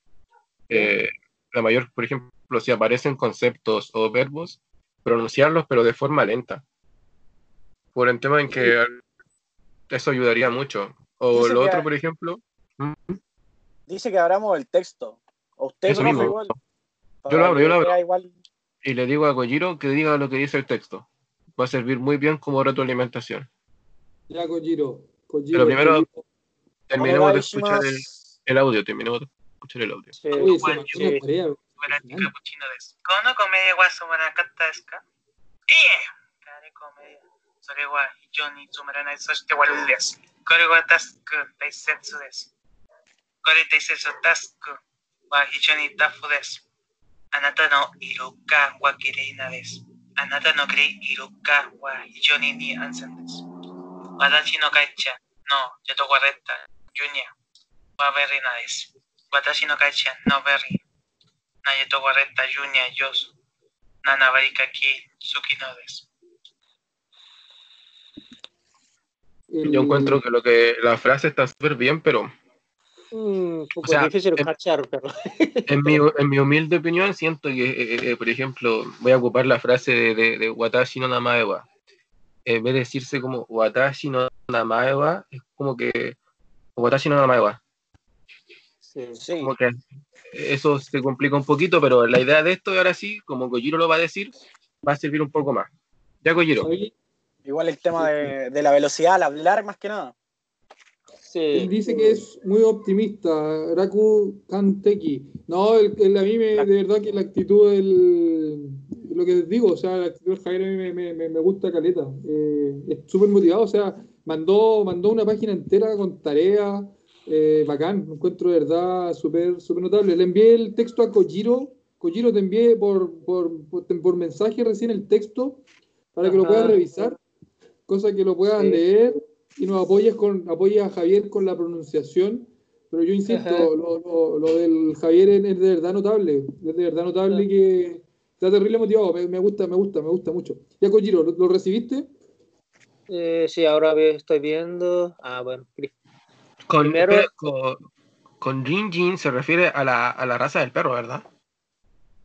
eh, la mayor, por ejemplo, si aparecen conceptos o verbos, pronunciarlos pero de forma lenta. Por el tema en que eso ayudaría mucho. O Dice lo otro, por ejemplo, Dice que abramos el texto. O usted, Eso profe, mismo. igual. Yo lo abro, yo lo abro. Igual, y le digo a Kojiro que diga lo que dice el texto. Va a servir muy bien como retroalimentación. Ya, Kojiro. Kojiro Pero primero- Kojiro. Terminemos de escuchar el el audio, terminemos de escuchar el audio. Sí, sí, sí, sí, sí. Kono comedia Kore ni tafu. Anata no wa. Anata no wa ni ni ansen. Wadachi no kaicha no wa berry nades. Watashi no kaichan no berry. Nayeto wareta junia yos. Nanabarika ki tsukinodes. Mm. Yo encuentro que lo que la frase está súper bien, pero Mm, o pues, sea, difícil en, cachar, pero. <laughs> En mi, en mi humilde opinión, siento que, eh, eh, eh, por ejemplo, voy a ocupar la frase de, de, de Watashi no Namaewa. En vez de decirse como Watashi no Namaewa, es como que Watashi no Namaewa. Sí. Como que eso se complica un poquito, pero la idea de esto, ahora sí, como Kojiro lo va a decir, va a servir un poco más. Ya, Kojiro. ¿Sabí? Igual el tema de, de la velocidad al hablar, más que nada. Él Sí. dice que es muy optimista, Raku Kanteki. No, el, el- a mí me, de verdad que la actitud del. Lo que digo, o sea, la actitud del Javier a mí me, me- me- me gusta caleta. Eh, es súper motivado, o sea, mandó, mandó una página entera con tareas. Eh, bacán, lo encuentro de verdad súper súper notable. Le envié el texto a Kojiro. Kojiro, te envié por, por, por, por mensaje recién el texto para que lo puedas revisar, cosa que lo puedas Sí. leer y nos apoyes con apoyas a Javier con la pronunciación. Pero yo insisto, lo, lo- lo del Javier es, es de verdad notable, es de verdad notable Ajá. que está terrible motivado, me, me gusta, me gusta, me gusta mucho. Ya Kojiro, ¿lo, lo recibiste? Eh, sí, ahora estoy viendo. Ah, bueno. Con, Primero- con, con Rinjin se refiere a la, a la raza del perro, ¿verdad?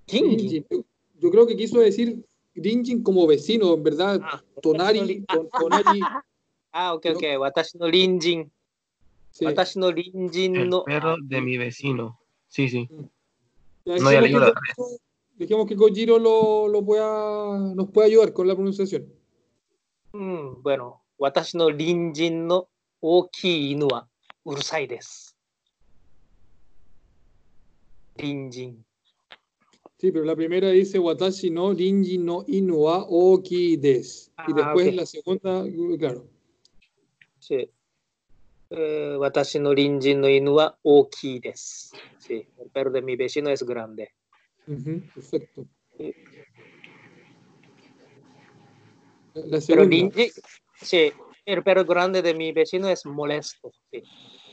Rinjin. Yo, yo creo que quiso decir Rinjin como vecino, en verdad. Ah, Tonari, ton- Tonari. <laughs> Ah, ok, ok. Watashi no rinjin. sí. Watashi no rinjin El no. perro de mi vecino. Sí, sí. Ya, No, ya leí que la- Dejemos que Kojiro lo, lo pueda, nos pueda ayudar con la pronunciación. Mm, bueno, watashi no rinjin no ookii inu wa urusai desu. Rinjin. Sí, pero la primera dice Watashi no Rinji no Inua Oki des. Y Ah, después ok. la segunda, claro. Sí. Eh, watashi no rinjin no inu wa ookii desu. Sí, el perro de mi vecino es grande. Ujú, perfecto. Sí. La Pero segunda. rinjin, sí, el perro grande de mi vecino es molesto. Sí.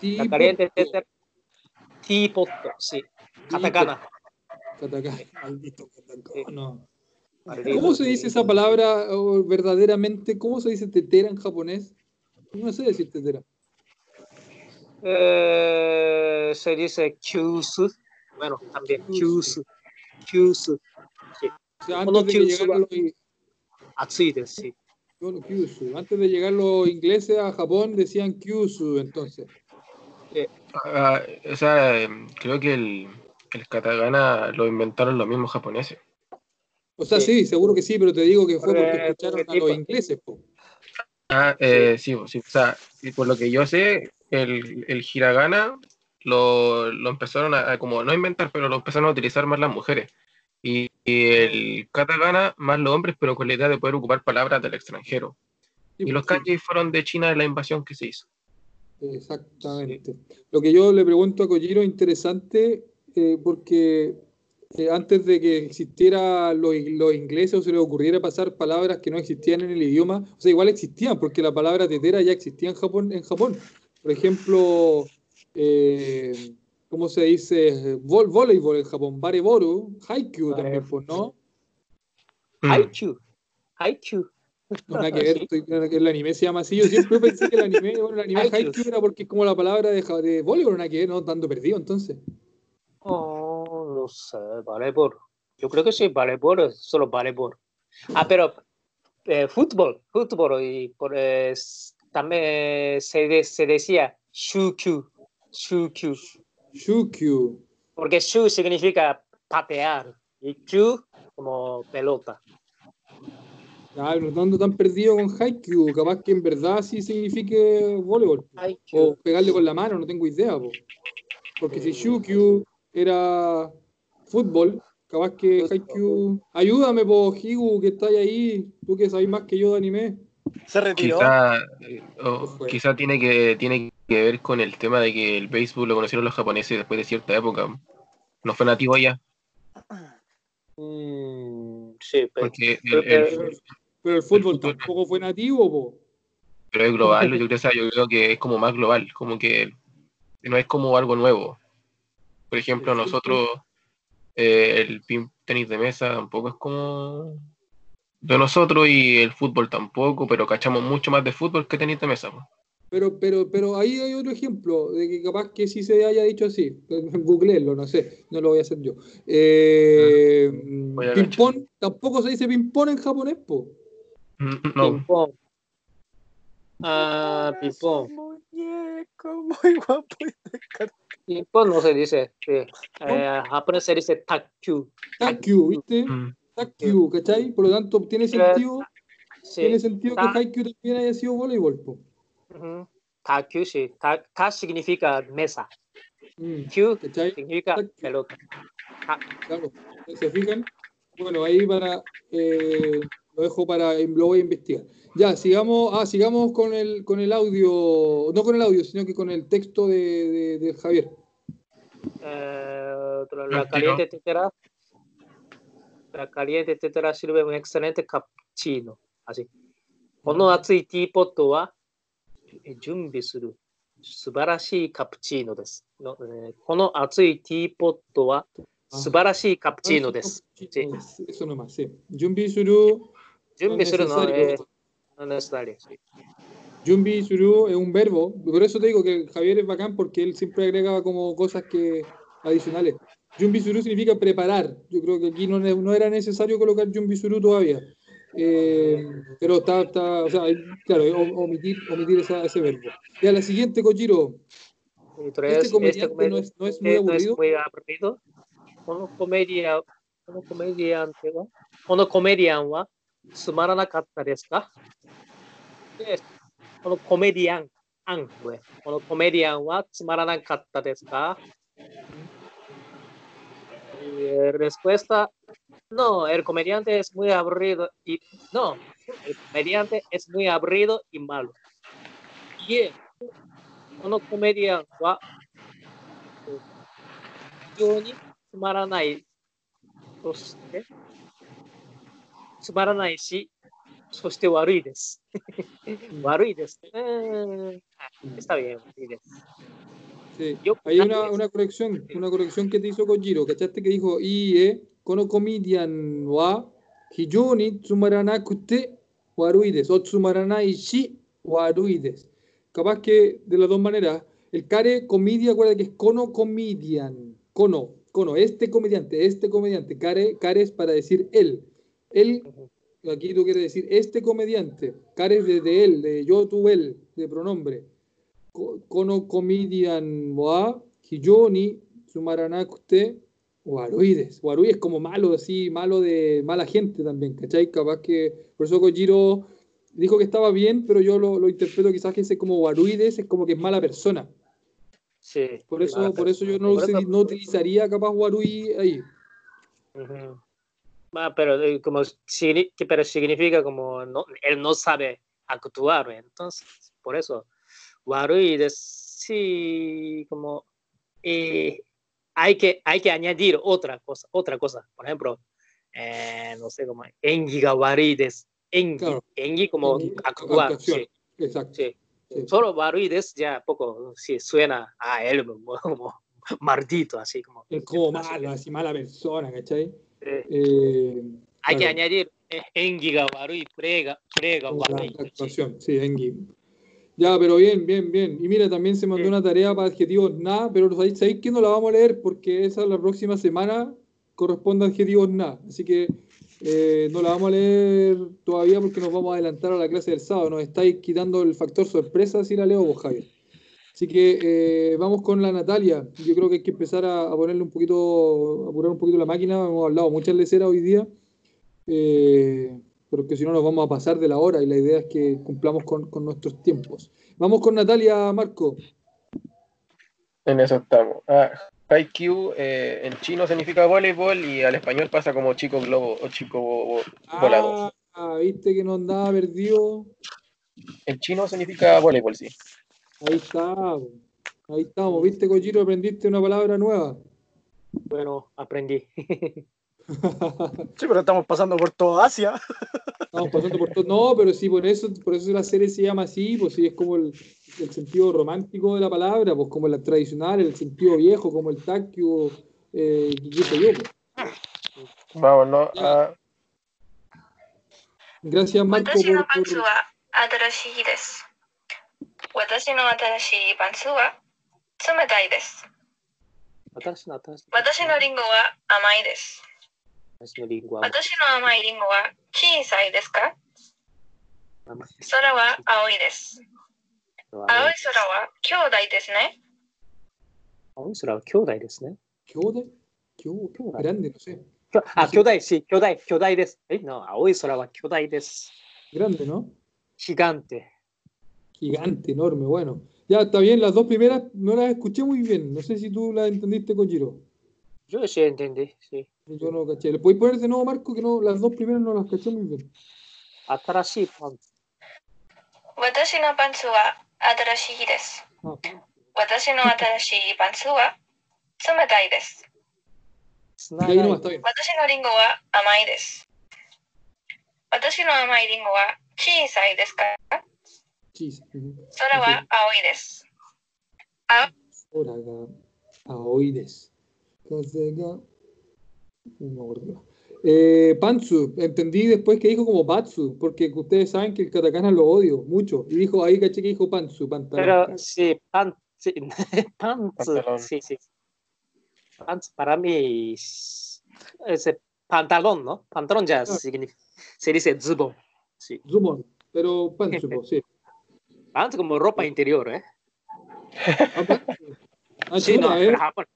Tipo, la caliente, etc. Tipo, sí. Katakana. Katakana, maldito katakana. ¿Cómo se dice esa palabra verdaderamente? ¿Cómo se dice tetera en japonés? No sé decir tetera. Eh, se dice kyusu. Bueno, también kyusu. Kyusu. Sí. O sea, antes, de que llegaran los... Atside, sí. Bueno, kyusu. antes de llegar los ingleses a Japón decían kyusu, entonces. Ah, o sea, creo que el, el katakana lo inventaron los mismos japoneses. O sea, Sí. sí, seguro que sí, pero te digo que fue porque Porque- escucharon a los ingleses. po. Ah, eh, sí, sí, o sea, y por lo que yo sé, el, el hiragana lo, lo empezaron a, a como no inventar, pero lo empezaron a utilizar más las mujeres. Y, y el katakana más los hombres, pero con la idea de poder ocupar palabras del extranjero. Sí, Y los sí, kanji fueron de China en la invasión que se hizo. Exactamente. Lo que yo le pregunto a Kojiro es interesante eh, porque eh, antes de que existiera los, los ingleses o se les ocurriera pasar palabras que no existían en el idioma, o sea, igual existían porque la palabra tetera ya existía en Japón. En Japón. Por ejemplo, eh, ¿cómo se dice? Vol voleibol en Japón, bareboru, haikyuu también, pues, ¿no? Mm. Haikyuu. Haikyuu. No, <laughs> nada que ver, estoy- que el anime se llama así. Yo siempre pensé que el anime, bueno, el anime Haikyuu. Era porque es como la palabra de, de voleibol, nada que ver, no dando perdido entonces. Oh, no sé, voleibol. Yo creo que sí, voleibol es solo voleibol. Ah, pero eh, fútbol, fútbol y por, eh, también se, de- se decía shukyu, shukyu, Shukyu. porque shu significa patear y kyu como pelota. Ay, no ando tan perdido con Haikyuu, capaz que en verdad sí signifique voleibol. Haikyuu. O pegarle con la mano, no tengo idea. po. Porque si Shukyu era fútbol, capaz que Haikyuu. Ayúdame, po, Higu, que estáis ahí. Tú que sabes más que yo de anime. Se retiró. Quizá, o Se fue. quizá tiene que tiene que ver con el tema de que el béisbol lo conocieron los japoneses después de cierta época. No fue nativo allá, Mm, sí, pero, porque el, pero- el- pero- el fútbol tampoco fue nativo, po. pero es global, yo creo, o sea, yo creo que es como más global, como que no es como algo nuevo. Por ejemplo, El fútbol- nosotros, eh, el tenis de mesa tampoco es como de nosotros y el fútbol tampoco, pero cachamos mucho más de fútbol que tenis de mesa. po. Pero, pero, pero ahí hay otro ejemplo de que capaz que sí se haya dicho así. <laughs> Googleenlo, no sé, no lo voy a hacer yo. Eh, ping-pong, tampoco se dice ping-pong en japonés, po. Mm, No. Ah, ping-pong. Muñeco, muy guapo. No se dice. Sí. Eh, japonés se dice takyu. Takyu, ¿viste? mm, Takyu, ¿cachai? Por lo tanto, tiene sentido, tiene Sí. sentido que Ta- Haikyuu también haya sido voleibol, po. Ujú. Takyu, sí. Ta, ta significa mesa. Mm, Kyu ¿Cachai? significa Takyu. pelota. Claro, ¿se fijan? Bueno, ahí para eh, lo dejo para lo voy a investigar. Ya, sigamos, ah, sigamos con el con el audio, no con el audio, sino que con el texto de, de- de Javier. Eh, otro, la Retiro. caliente tetera. La caliente tetera sirve un excelente cappuccino. Así. この熱いティーポットはえ準備する素晴らしいカプチーノです。のえーこの熱いティーポットは素晴らしいカプチーノです。 Sí, Eso nomás, sí. Junbi Suru, 準備する Yumbisuru no, es no eh, necesario. Sí. Yumbi Suru es un verbo. Por eso te digo que Javier es bacán porque él siempre agrega como cosas que adicionales. Yumbi Suru significa preparar. Yo creo que aquí no, no era necesario colocar Yumbi Suru todavía. Eh, pero está, está, o sea, claro, omitir, omitir esa, ese verbo. Ya, la siguiente, Kojiro. Este, este comediante, este no, es, no, es, muy eh, aburrido. Es muy aburrido. Uno comedia, uno comediante, ¿no? Uno ¿no? つまらなかったですか？でこのコメディアン、アンこれこのコメディアンはつまらなかったですか？respuesta, no, el comediante es muy aburrido y no, el comediante es muy aburrido y malo. Y eh, このコメディアンは非常につまらない。そして、つまらないし、そして悪いです。悪いです。うーん。Está bien, <laughs> 悪いです。 Sí. Yo- Hay una, una corrección, una corrección que te hizo Kojiro. ¿Cachaste que dijo Ie, kono comedian wa hijoni tsumaranakute waruides o tsumaranai shi waruides? Capaz que de las dos maneras. El care comedia, acuerda que es kono comedian. Kono, kono, este comediante, este comediante. Care, care es para decir él. Él, aquí tú quieres decir este comediante. Care es de, de él, de yo, tú, él, de pronombre. Kono comedian wa hijoni tsumaranakute waruides. Warui es como malo, así, malo de mala gente también, ¿cachai? Capaz que, por eso Kojiro dijo que estaba bien, pero yo lo, lo interpreto quizás que ese como waruides es como que es mala persona. Sí. Por eso, por eso yo no, no utilizaría capaz warui ahí. Ujú. Ah, pero, eh, como, pero significa como no, él no sabe actuar, entonces, por eso, Warui de sí, como eh, hay, que, hay que añadir otra cosa, otra cosa, por ejemplo, eh, no sé, como Engi ga warui des, Engi, claro. engi como engi, actuar, sí. Exacto. Sí. Sí. Solo warui des ya poco, sí, suena a él como, <laughs> como maldito, así como. Es como malo, así mala persona, ¿cachai? Eh, Hay que añadir eh, Engi Gabarú y Prega, Prega actuación, sí, Engi. Ya, pero bien, bien, bien. Y mira, también se mandó una tarea para adjetivos nada, pero sabéis, que no la vamos a leer porque esa la próxima semana corresponde a adjetivos nada. Así que eh, no la vamos a leer todavía porque nos vamos a adelantar a la clase del sábado. Nos estáis quitando el factor sorpresa si la leo vos, Javier. Así que eh, vamos con la Natalia. Yo creo que hay que empezar a, a ponerle un poquito, a apurar un poquito la máquina. Hemos hablado muchas leceras hoy día. Eh, pero que si no nos vamos a pasar de la hora y la idea es que cumplamos con, con nuestros tiempos. Vamos con Natalia, Marco. En eso estamos. Ah, Haikyuu eh, en chino significa voleibol y al español pasa como chico globo o chico volador. Ah, viste que no andaba perdido. En chino significa voleibol, sí. Ahí está, ahí estamos. ¿Viste, Cochiro? Aprendiste una palabra nueva. Bueno, aprendí. <laughs> sí, pero estamos pasando por toda Asia. estamos pasando por todo. No, pero sí, por eso, por eso la serie se llama así, pues sí, es como el, sentido romántico de la palabra, pues como la tradicional, el sentido viejo, como el tactio, eh, y eso yo. Pues. Vamos, ¿no? Ah. Gracias, Marco. 私の新しいパンツは冷たいです。私の新しい私のリンゴは甘いです。私のリンゴは私の甘いリンゴは小さいですか？空は青いです。青い空は兄弟ですね。青い空は兄弟ですね。¿Qué onda? ¿Qué onda? ¿Qué onda? Grande, no sé. きょあ、兄弟、sí, 兄弟、兄弟です。え、no, 青い空は兄弟です。Grande, ¿no? Gigante. Gigante, enorme, bueno. Ya está bien, las dos primeras no las escuché muy bien. No sé si tú las entendiste, Kojiro. Yo sí entendí, sí. Yo no caché. ¿Le podéis poner de nuevo, Marco? Que no, las dos primeras no las caché muy bien. Atarashi, Juan. Watashi no pantsu wa atarashii. Ah. Watashi no atarashii pantsu wa tsumetai. Watashi no ringo wa amai desu. Watashi no amai ringo wa chisai desu ka? Keys. Uh -huh. Solo okay. va a oídes. A. No eh, Pantsu, entendí después que dijo como Batsu, porque ustedes saben que el katakana lo odio mucho. Y dijo ahí, caché que dijo Pantsu, pantalón. Pero sí, pan, sí. <laughs> Pantsu, sí, sí. Pantsu para mí es pantalón, ¿no? Pantalón ya ah. significa, se dice zubon. Sí. Zubon, pero Pantsu, <laughs> sí. Pants como ropa interior, ¿eh? Ah. <laughs> Ah, Sí, no, eh. pero Japón.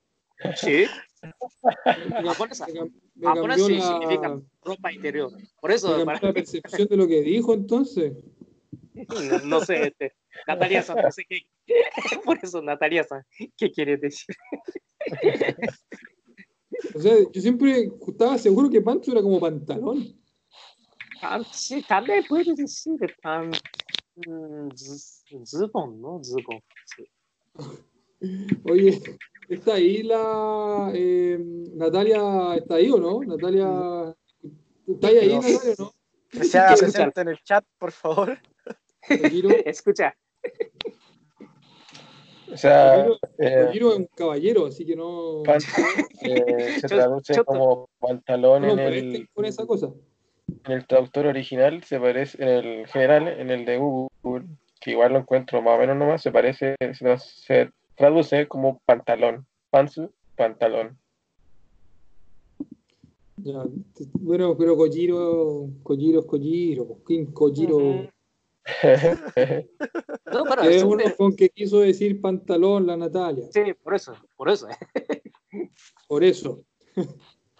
Sí, <laughs> japonesa. cambió sí la, significa ropa interior. Por eso, para la percepción de lo que dijo entonces. no, no sé, este, Natalia San, no sé qué. <laughs> Por eso, Natalia San, ¿qué quiere decir? O sea, yo siempre estaba seguro que Pantsu era como pantalón. Pan, sí, también puede decir pan, mm, z- zubón, ¿no? Zubón. Sí. Oye, ¿está ahí la eh, Natalia? ¿Está ahí o no? Natalia, ¿está ahí, ahí No. Natalia o no? Que se haga Escucha. presente en el chat, por favor. <laughs> Escucha, O sea, Kojiro- eh, es un caballero, así que no, pants, eh, se <laughs> traduce como pantalón no en el, con esa cosa. En el traductor original, se parece, en el general, en el de Google, que igual lo encuentro más o menos nomás, se parece, se, se traduce como pantalón. Pants, pantalón. Ya, bueno, pero Kojiro, Kojiro es Kojiro, King Kojiro. Ujú. <laughs> no, pero Quedémonos siempre- con que quiso decir pantalón la Natalia. sí, por eso, por eso. <laughs> Por eso.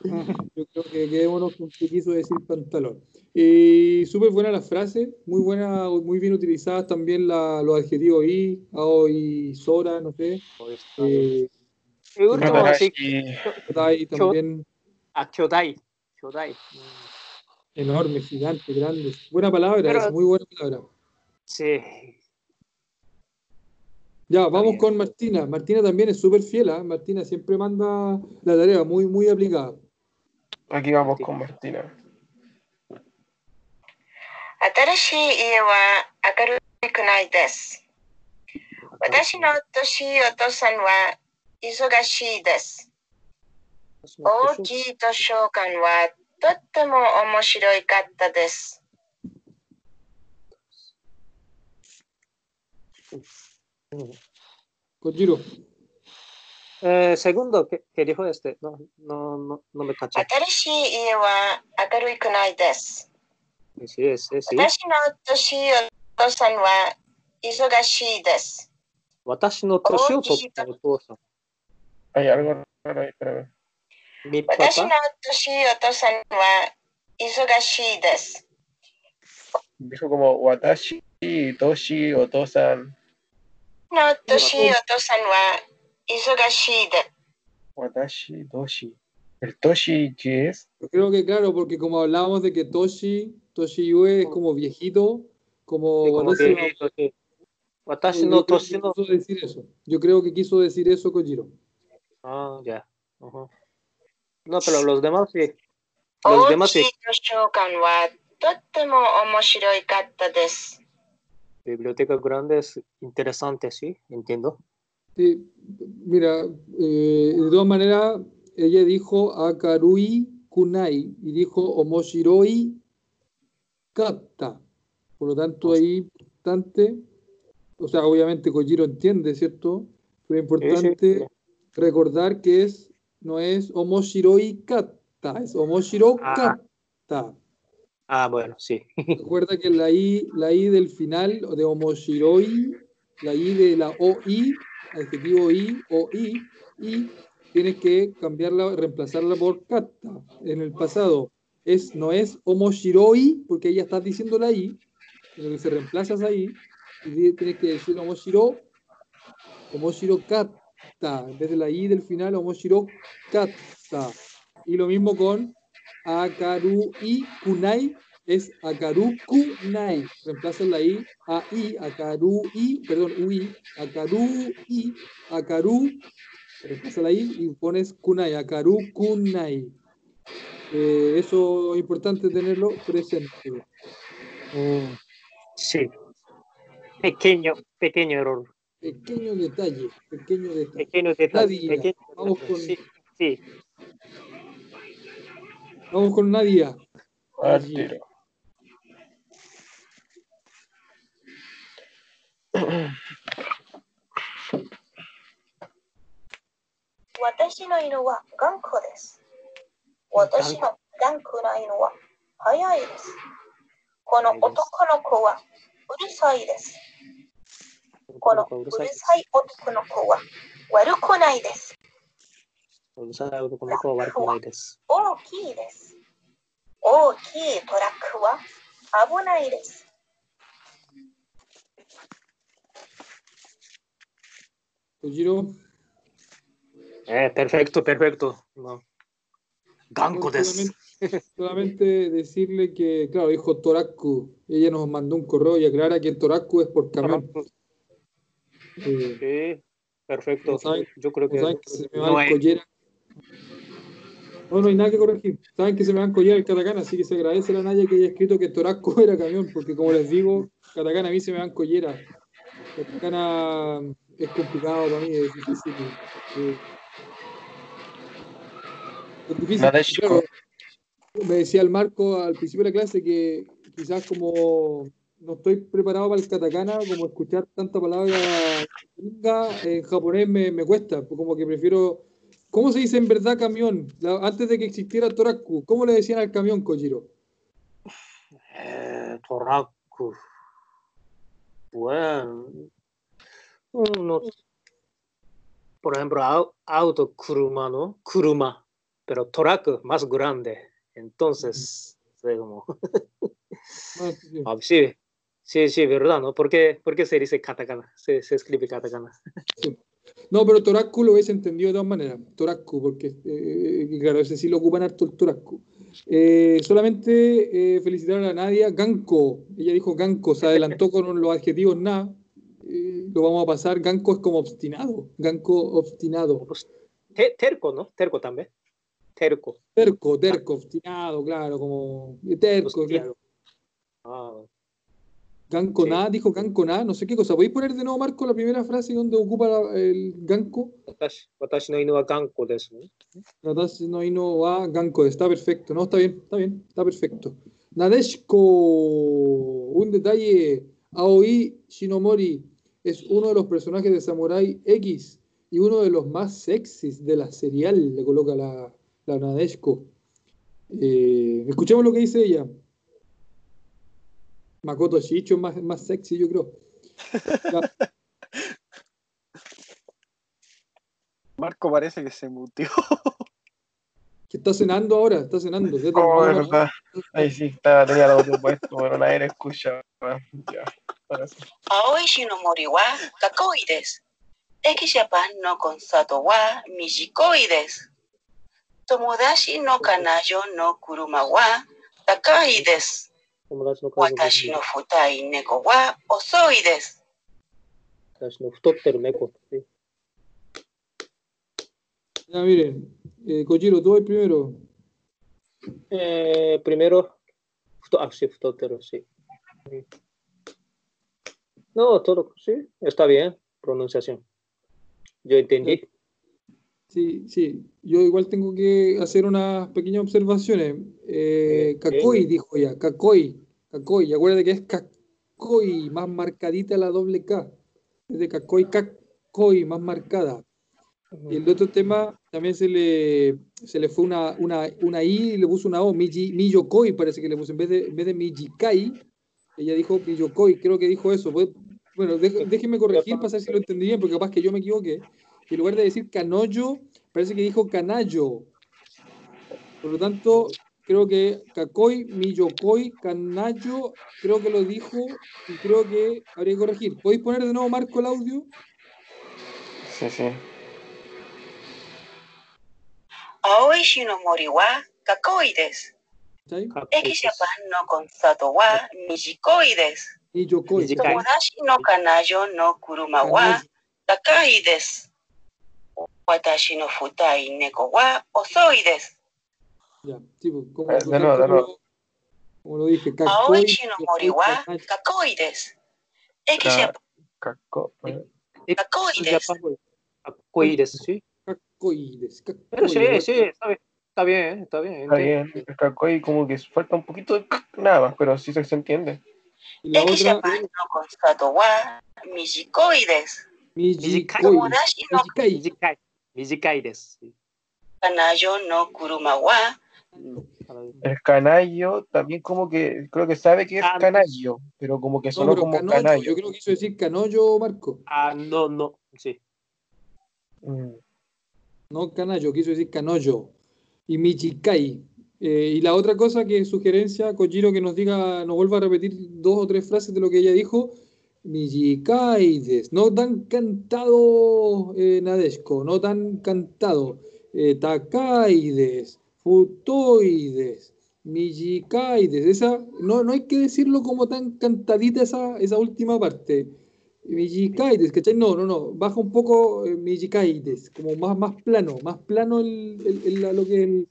Yo creo que quedémonos con que quiso decir pantalón. Y súper buena la frase, muy buena, muy bien utilizadas también la- los adjetivos i, ao y sora, no sé. Eh, Y último, Y dai también a. Kyodai. Mm, enorme, gigante, grande. Buena palabra, Pero- es muy buena palabra. Sí, Ya, vamos con Martina. Martina también es súper fiel, ¿ah? Martina siempre manda la tarea muy, muy aplicada. Aquí vamos con Martina. 新しい家は明るくないです。私の年いお父さんは忙しいです。大きい図書館はとっても面白いかったです。Kojiro, Eh, セグンド、ケリフ ¿qué, ¿qué, dijo este? No, no, no, no me caché. Sí, es, es, sí. さんは忙しいです。私の年を取ったお父さん。はい、ありがとうございます。私の年お父さんは忙しいです。Dijo como, 私、年お父さん。の年お父さんは Isogashi. Watashi, Doshi. ¿El Toshi qué es? Creo que claro, porque como hablábamos de que Toshi, Toshi Yue es como viejito, como... Sí, como viejito. Watashi no Toshi no... Quiso decir eso. Yo creo que quiso decir eso Kojiro. Ah, ya. No, pero los demás sí. Los demás sí. Bibliotecas grandes, interesantes, sí, entiendo. Sí, mira, eh, de todas maneras, ella dijo Akarui Kunai y dijo Omoshiroi Katta. Por lo tanto, ahí importante, o sea, obviamente Kojiro entiende, ¿cierto? Pero importante sí. recordar que es, no es Omoshiroi Katta, es Omoshiro Ah. Katta. Ah, bueno, sí. <laughs> Recuerda que la I, la I del final de Omoshiroi, la I de la OI, adjetivo I, OI, I, tienes que cambiarla, reemplazarla por katta. En el pasado es, no es Omoshiroi, porque ahí ya estás diciendo la I, sino que se reemplazas ahí, y tienes que decir Omoshiro, Omoshiro katta, en vez de la I del final, Omoshiro katta. Y lo mismo con Akaru i kunai es Akaru kunai. Reemplaza la I a I, Akaru i, perdón, ui, Akaru i, Akaru, reemplaza la I y pones kunai, Akaru kunai. Eh, eso es importante tenerlo presente. Mm, sí. Pequeño, pequeño error. Pequeño detalle, pequeño detalle. Pequeño detalle. Nadia, pequeño vamos detalle. con- Sí, sí. Vamos con Nadia. Al tiro. 私の犬は頑固です。私の頑固な犬は速いです。この男の子はうるさいです。このうるさい男の子は悪くないです。うるさい男の子は悪くないです。大きいです。大きいトラックは危ないです。Kojiro. Eh, perfecto, perfecto. No. Ganko. Solamente, <laughs> solamente decirle que, claro, dijo Toraku. Ella nos mandó un correo y aclara que Toraku es por camión. Eh, Sí, perfecto. Saben- Yo creo que saben que se me va no hay. collera. No, no hay nada que corregir. Saben que se me van collera el katakana, así que se agradece a la Naya que haya escrito que Toraku <laughs> era camión, porque como les digo, katakana a mí se me van collera. Katakana es complicado para mí, es difícil. eh, es difícil. Claro. me decía el Marco al principio de la clase que quizás como no estoy preparado para el katakana, como escuchar tanta palabra en japonés me, me cuesta, como que prefiero... ¿Cómo se dice en verdad camión? La- antes de que existiera Toraku, ¿cómo le decían al camión, Kojiro? Eh, Toraku. Bueno. Uno, por ejemplo, au- auto, kuruma, ¿no? Kuruma. Pero Toraku más grande. Entonces, sí, como- Ah, sí, sí. <laughs> ah, sí, sí, sí, ¿verdad? ¿no? ¿Por qué, por qué se dice katakana? Se, se escribe katakana. No, pero Toraku lo hubiese entendido de todas maneras. Toraku, porque eh, claro, ese sí lo ocupan harto el Toraku. Eh, solamente eh, felicitar a Nadia. Ganko, ella dijo Ganko, se adelantó con los adjetivos na lo vamos a pasar. Ganco es como obstinado. Ganco obstinado. Terco, ¿no? Terco también. Terco. Terco, terco, obstinado, claro, como. Terco, claro. Ah. Ganco nada, dijo Ganco nada, no sé qué cosa. Voy a poner de nuevo, Marco, la primera frase donde ocupa el Ganco. Watashi, no ino Ganko desu. Watashi no ino Ganko Está perfecto, ¿no? Está bien, está bien, está perfecto. Nadeshko, un detalle. Aoi Shinomori es uno de los personajes de Samurai X y uno de los más sexys de la serial, le coloca la, la Nadeshko. Eh, escuchemos lo que dice ella. Makoto Shicho es más, más sexy, yo creo. <laughs> Marco parece que se mutió. que está cenando ahora, está cenando. Oh, la- verdad. Ahí sí, estaba, tenía audio puesto, pero nadie le escuchaba. Ya, あおいしの森はかっこいいです。エキシャパンのコンサートは短いです。友達の彼女の車は高いです。私の太い猫は遅いです。私の太ってる猫って。Ya miren, eh, Cochiro, tú vas primero. Eh, primero, ah, No, todo, sí, está bien, pronunciación. Yo entendí. Sí, sí. Yo igual tengo que hacer unas pequeñas observaciones. Eh. Kakoi dijo ya, Kakoi, Kakoi. Acuérdate que es Kakoi, más marcadita la doble K. Es de Kakoi, Kakoi, más marcada. Y el otro tema también se le, se le fue una, una, una I y le puso una O, Miji, Miyokoi parece que le puso, en vez de, en vez de Mijikai, ella dijo Pillocoi, creo que dijo eso. Bueno, déjenme corregir para saber si lo entendí bien, porque capaz que yo me equivoqué. En lugar de decir canoyo, parece que dijo canallo. Por lo tanto, creo que Kakoi, Millocoi, Canayo, creo que lo dijo y creo que habría que corregir. ¿Podéis poner de nuevo, Marco, el audio? Sí, sí. Aoi Shinomori wa かいです。 ¿Cachai? 駅ジャパンのコンサートは短いです。 Miyokoi. 短い友達の彼女の車は高いです。私の二い猫は遅いです。 Ya, sí, pues, como, Eh, de nuevo, de como nuevo. lo- como lo dije, 青 Kakoi, 石の森 Miyokoi, は Canayo. 高いです。駅ジャパ Caco. eh, えかっこいいです。 Japón,かっこいいですし。 Kakoi, des, Pero sí, Kakoi. sí, está bien, Está bien, está bien. Está bien, el Kakoi como que falta un poquito de nada pero sí se, se entiende. Y la otra... wa Mijikoides. Mijikoides. No kuruma wa. El canayo también como que creo que sabe que es ah, pero como que solo no, como. Yo creo que quiso decir canoyo, Marco. Ah, no, no, sí. Mm. No canayo, quiso decir canoyo. Y Michikai. Eh, y la otra cosa que sugerencia, Kojiro, que nos diga, nos vuelva a repetir dos o tres frases de lo que ella dijo. Mijikaides, no tan cantado eh, Nadeshko, no tan cantado. Eh, takaides, futoides, Mijikaides. Esa, no, no hay que decirlo como tan cantadita esa, esa última parte. Mijikaides, ¿cachai? No, no, no. Baja un poco eh, Mijikaides, como más, más plano, más plano el, el, el lo que el,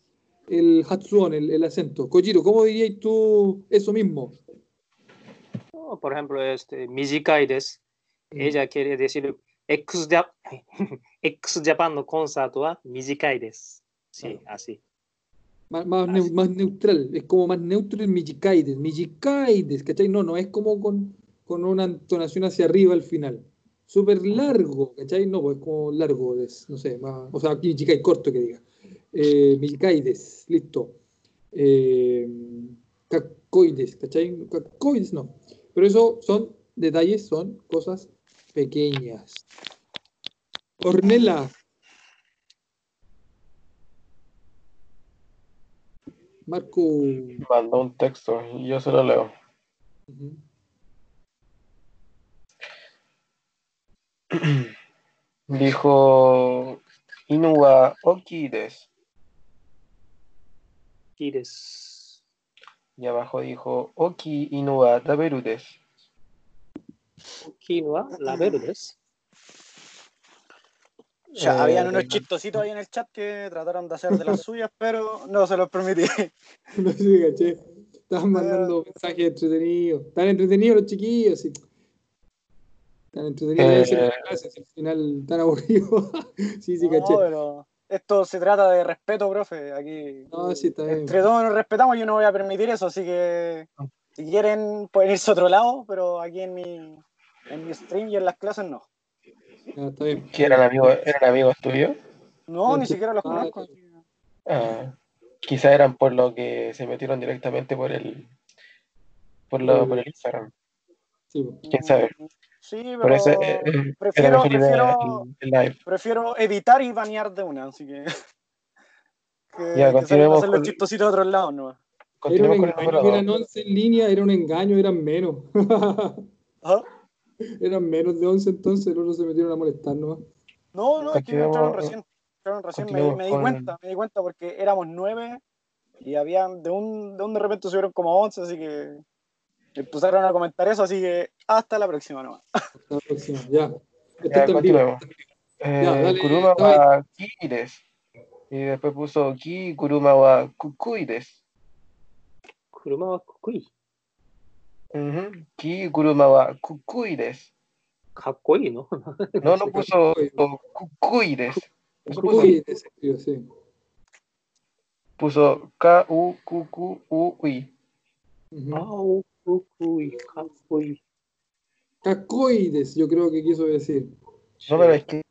el Hatsuon, el, el acento. Kojiro, ¿cómo dirías tú eso mismo? No, por ejemplo, este, Mijikaides, mm. ella quiere decir X, -Jap <laughs> X Japan no concierto a Mijikaides. Sí, claro. así. Más, más, así. Ne más, neutral, es como más neutro el Mijikaides. Mijikaides, ¿cachai? No, no es como con con una entonación hacia arriba al final. Súper largo, ¿cachai? No, pues como largo, des, no sé, más, o sea, aquí Mijikai, corto que diga. Eh, Mijikaides, listo. Eh, ¿cachai? Kakoides no. Pero eso son detalles, son cosas pequeñas. Ornella. Marco. Mandó un texto y yo se lo leo. Ujú. Dijo Inuwa Okides. Kires. Y abajo dijo Oki Inuwa Taberudes. Oki Inuwa Taberudes. Ya, habían eh, unos chistositos ahí en el chat que trataron de hacer de las suyas, pero no se los permití. <laughs> No sé, caché. Estaban mandando mensajes entretenidos. Están entretenidos los chiquillos. Y... Eh, ser al final tan <laughs> sí, sí, No, caché. pero esto se trata de respeto, profe. Aquí No, sí, está bien. entre todos nos respetamos, yo no voy a permitir eso, así que si quieren pueden irse a otro lado, pero aquí en mi, en mi stream y en las clases no. Ya, está bien. que eran amigos, eran amigos tuyos. No, ni siquiera los ah, conozco. Ah, quizá eran por lo que se metieron directamente por el por, lo, por el Instagram. Sí. ¿Quién sabe? Sí, Por pero eso eh, eh, prefiero, prefiero, el, el live. prefiero evitar y banear de una, así que. <laughs> que, Ya, que continuemos hacer los con- chistositos de otros lados, ¿no? Era un el engaño, eran 2. 11 en línea, era un engaño, eran menos. <laughs> ¿Ah? eran menos de 11 entonces, los otros se metieron a molestar nomás. No, no, es que entraron recién. Entraron recién, me, me di con- cuenta, me di cuenta porque éramos nueve y habían de un de, un de repente subieron como 11, así que empezaron pues, a comentar eso, así que hasta la próxima nomás. Hasta la próxima, ya. Ya, eh, ya, wa Y después puso Ki Kuruma wa Kukuides. Kuruma wa Kukui. Uh. Ki Kuruma wa Kukuides. Kakoi, ¿no? <laughs> no, no puso Kukuides. Kukuides, sí. Puso K-U-Q-Q-U-I. Cacoides, yo creo que quiso decir. No, pero es que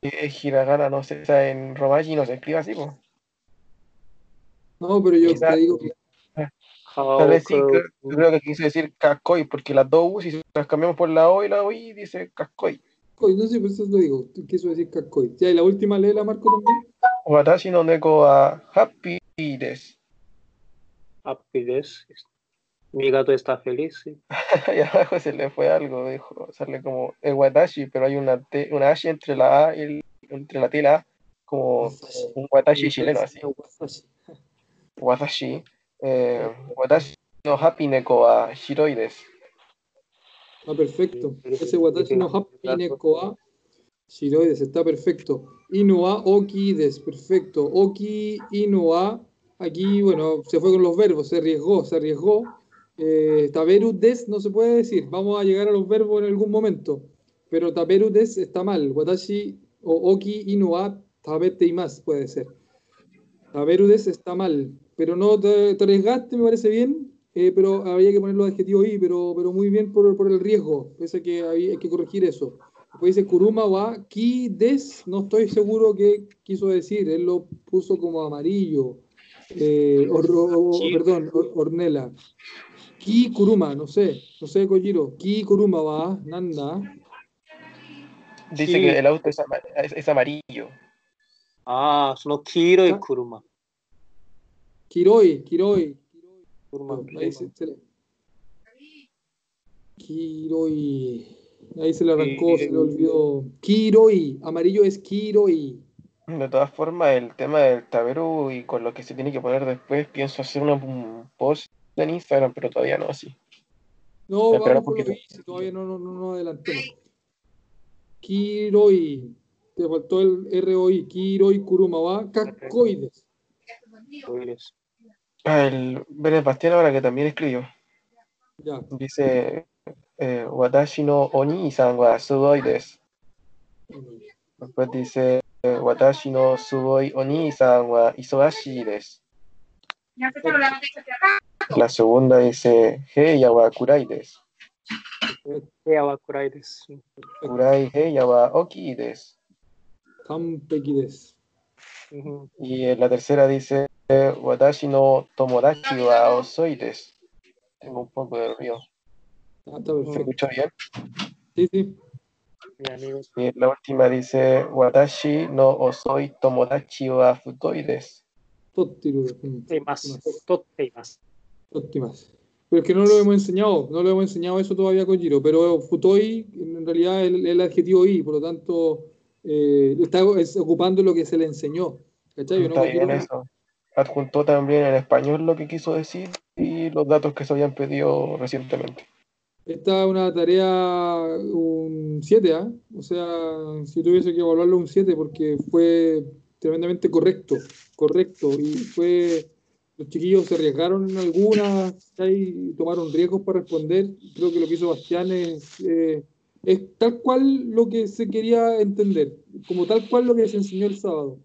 Hiragana no se está en Romaji no se escribe así, pues. No, pero yo te digo que. Tal creo, que quiso decir Kakoi, porque las dos U, si las cambiamos por la O y la OI, dice Kakoi. No sé, por eso lo digo, quiso decir Kakoi. Ya, y la última lee la Marco también. Watashi no neko a Happy Des. Happy Des. Mi gato está feliz. sí. <laughs> y abajo se le fue algo, dijo, sale como el watashi, pero hay una T, una H entre la A y el- entre la T y la A, como un watashi chileno así. <laughs> Watashi. Eh, watashi no happy neko wa shiroi des. Ah, perfecto. Ese Watashi no. Happy Nekoa Shiroides, está perfecto. Inua Okides, perfecto. Oki Inua, aquí, bueno, se fue con los verbos, se arriesgó, se arriesgó. Eh, des no se puede decir, vamos a llegar a los verbos en algún momento. Pero taberu des está mal. Watashi o Oki Inua tabete y más puede ser. Taberu des está mal. Pero no te, te arriesgaste, me parece bien. Eh, pero había que poner los adjetivos ahí, pero, pero muy bien por, por el riesgo. Pese que había, hay que corregir eso. Después dice Kuruma wa ki des, no estoy seguro qué quiso decir. Él lo puso como amarillo. Eh, or- o- o- perdón, or- Ornella. Ki Kuruma, no sé, no sé, Kojiro. Ki Kuruma va, Nanda. Dice que el auto es, amarillo. Ah, son los Kiro y Kuruma. Kiroi, Kiroi. Kuruma, ahí se. Kiroi. Ahí se le arrancó, se le olvidó. Kiroi, amarillo es Kiroi. De todas formas, el tema del tablero y con lo que se tiene que poner después, pienso hacer una post en Instagram, pero todavía no así. No, vamos, no lo hice, todavía no, no, no, no adelanté. Kiroi, te faltó el ROI, Kiroi Kuruma, va, cascoides. Ah, el Vélez Bastián ahora que también escribió. Ya. Dice eh, Watashi no Oni san wa sugoi des. Después dice eh, Watashi no sugoi Oni san wa isogashi des. Ya se hablaba de acá. La segunda dice He yawa kuraides. He yawa kuraides. Kurai he yawa okiides. Y la tercera dice Watashi no tomodachi wa osoides. Tengo un poco de ruido. Escucha bien? Sí, sí. Y la última dice Watashi no osoi tomodachi wa futoides. Totti, más. Totti, más óptimas. Pero es que no lo hemos enseñado, no lo hemos enseñado eso todavía con Giro, pero Futoi en realidad es el, adjetivo I, por lo tanto eh, está ocupando lo que se le enseñó. ¿cachai? Bien eso. Adjuntó también en español lo que quiso decir y los datos que se habían pedido recientemente. Esta es una tarea un 7, ¿eh? ¿ah? o sea, si tuviese que evaluarlo un 7 porque fue tremendamente correcto, correcto y fue los chiquillos se arriesgaron en algunas, ¿cachai? tomaron riesgos para responder, creo que lo que hizo Bastián es, eh, es tal cual lo que se quería entender, como tal cual lo que se enseñó el sábado.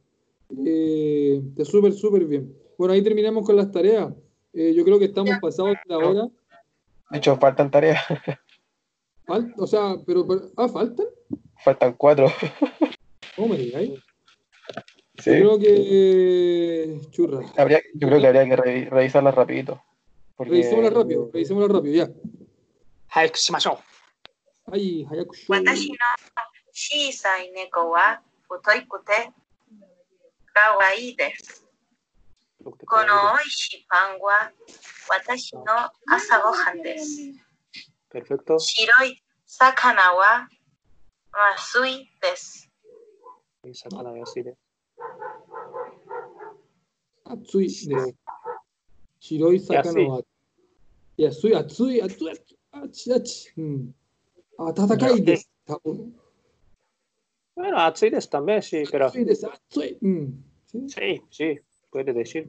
Eh, está súper, súper bien. Bueno, ahí terminamos con las tareas. Eh, yo creo que estamos pasados de la hora. De hecho, faltan tareas, Fal- o sea, pero, pero- ah, faltan. faltan cuatro. No me digáis. Yo creo que. Churra. Habría, yo creo que habría que rapidito. Revisémosla rápido, revisémosla rápido, ya. Hayakushimasho. Ay, Hayakushu. Futoi kute kawaii desu. Watashi no asa. Perfecto. Shiroi sakanawa. masui desu. Sakana wa masui. 熱いです。白い魚は。安い、熱い、熱い、熱い、熱い。うん。温かいです。多分 Bueno, atsui desu también, sí, pero Soy de esa- soy- mm, ¿sí? sí, sí, puede decir.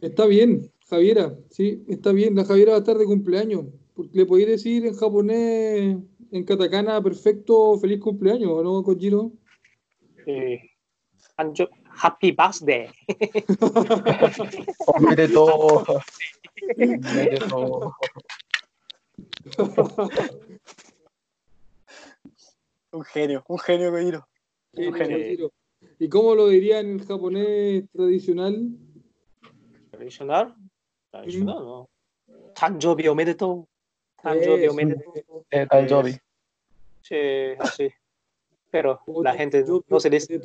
Está bien, Javiera, sí, está bien. La Javiera va a estar de cumpleaños. Porque le podéis decir en japonés, en katakana, perfecto, feliz cumpleaños, ¿o ¿no, Kojiro? Sí. Anjo- Happy birthday. Omite todo. Omite todo. Un genio, un genio, Kojiro. Genio, genio. ¿Y cómo lo dirían en japonés tradicional? Tradicional? Tradicional, ¿no? Tanjobi omedetou. Tanjobi omedetou. Eh, Tanjobi. Sí, así. Pero la gente no se dice.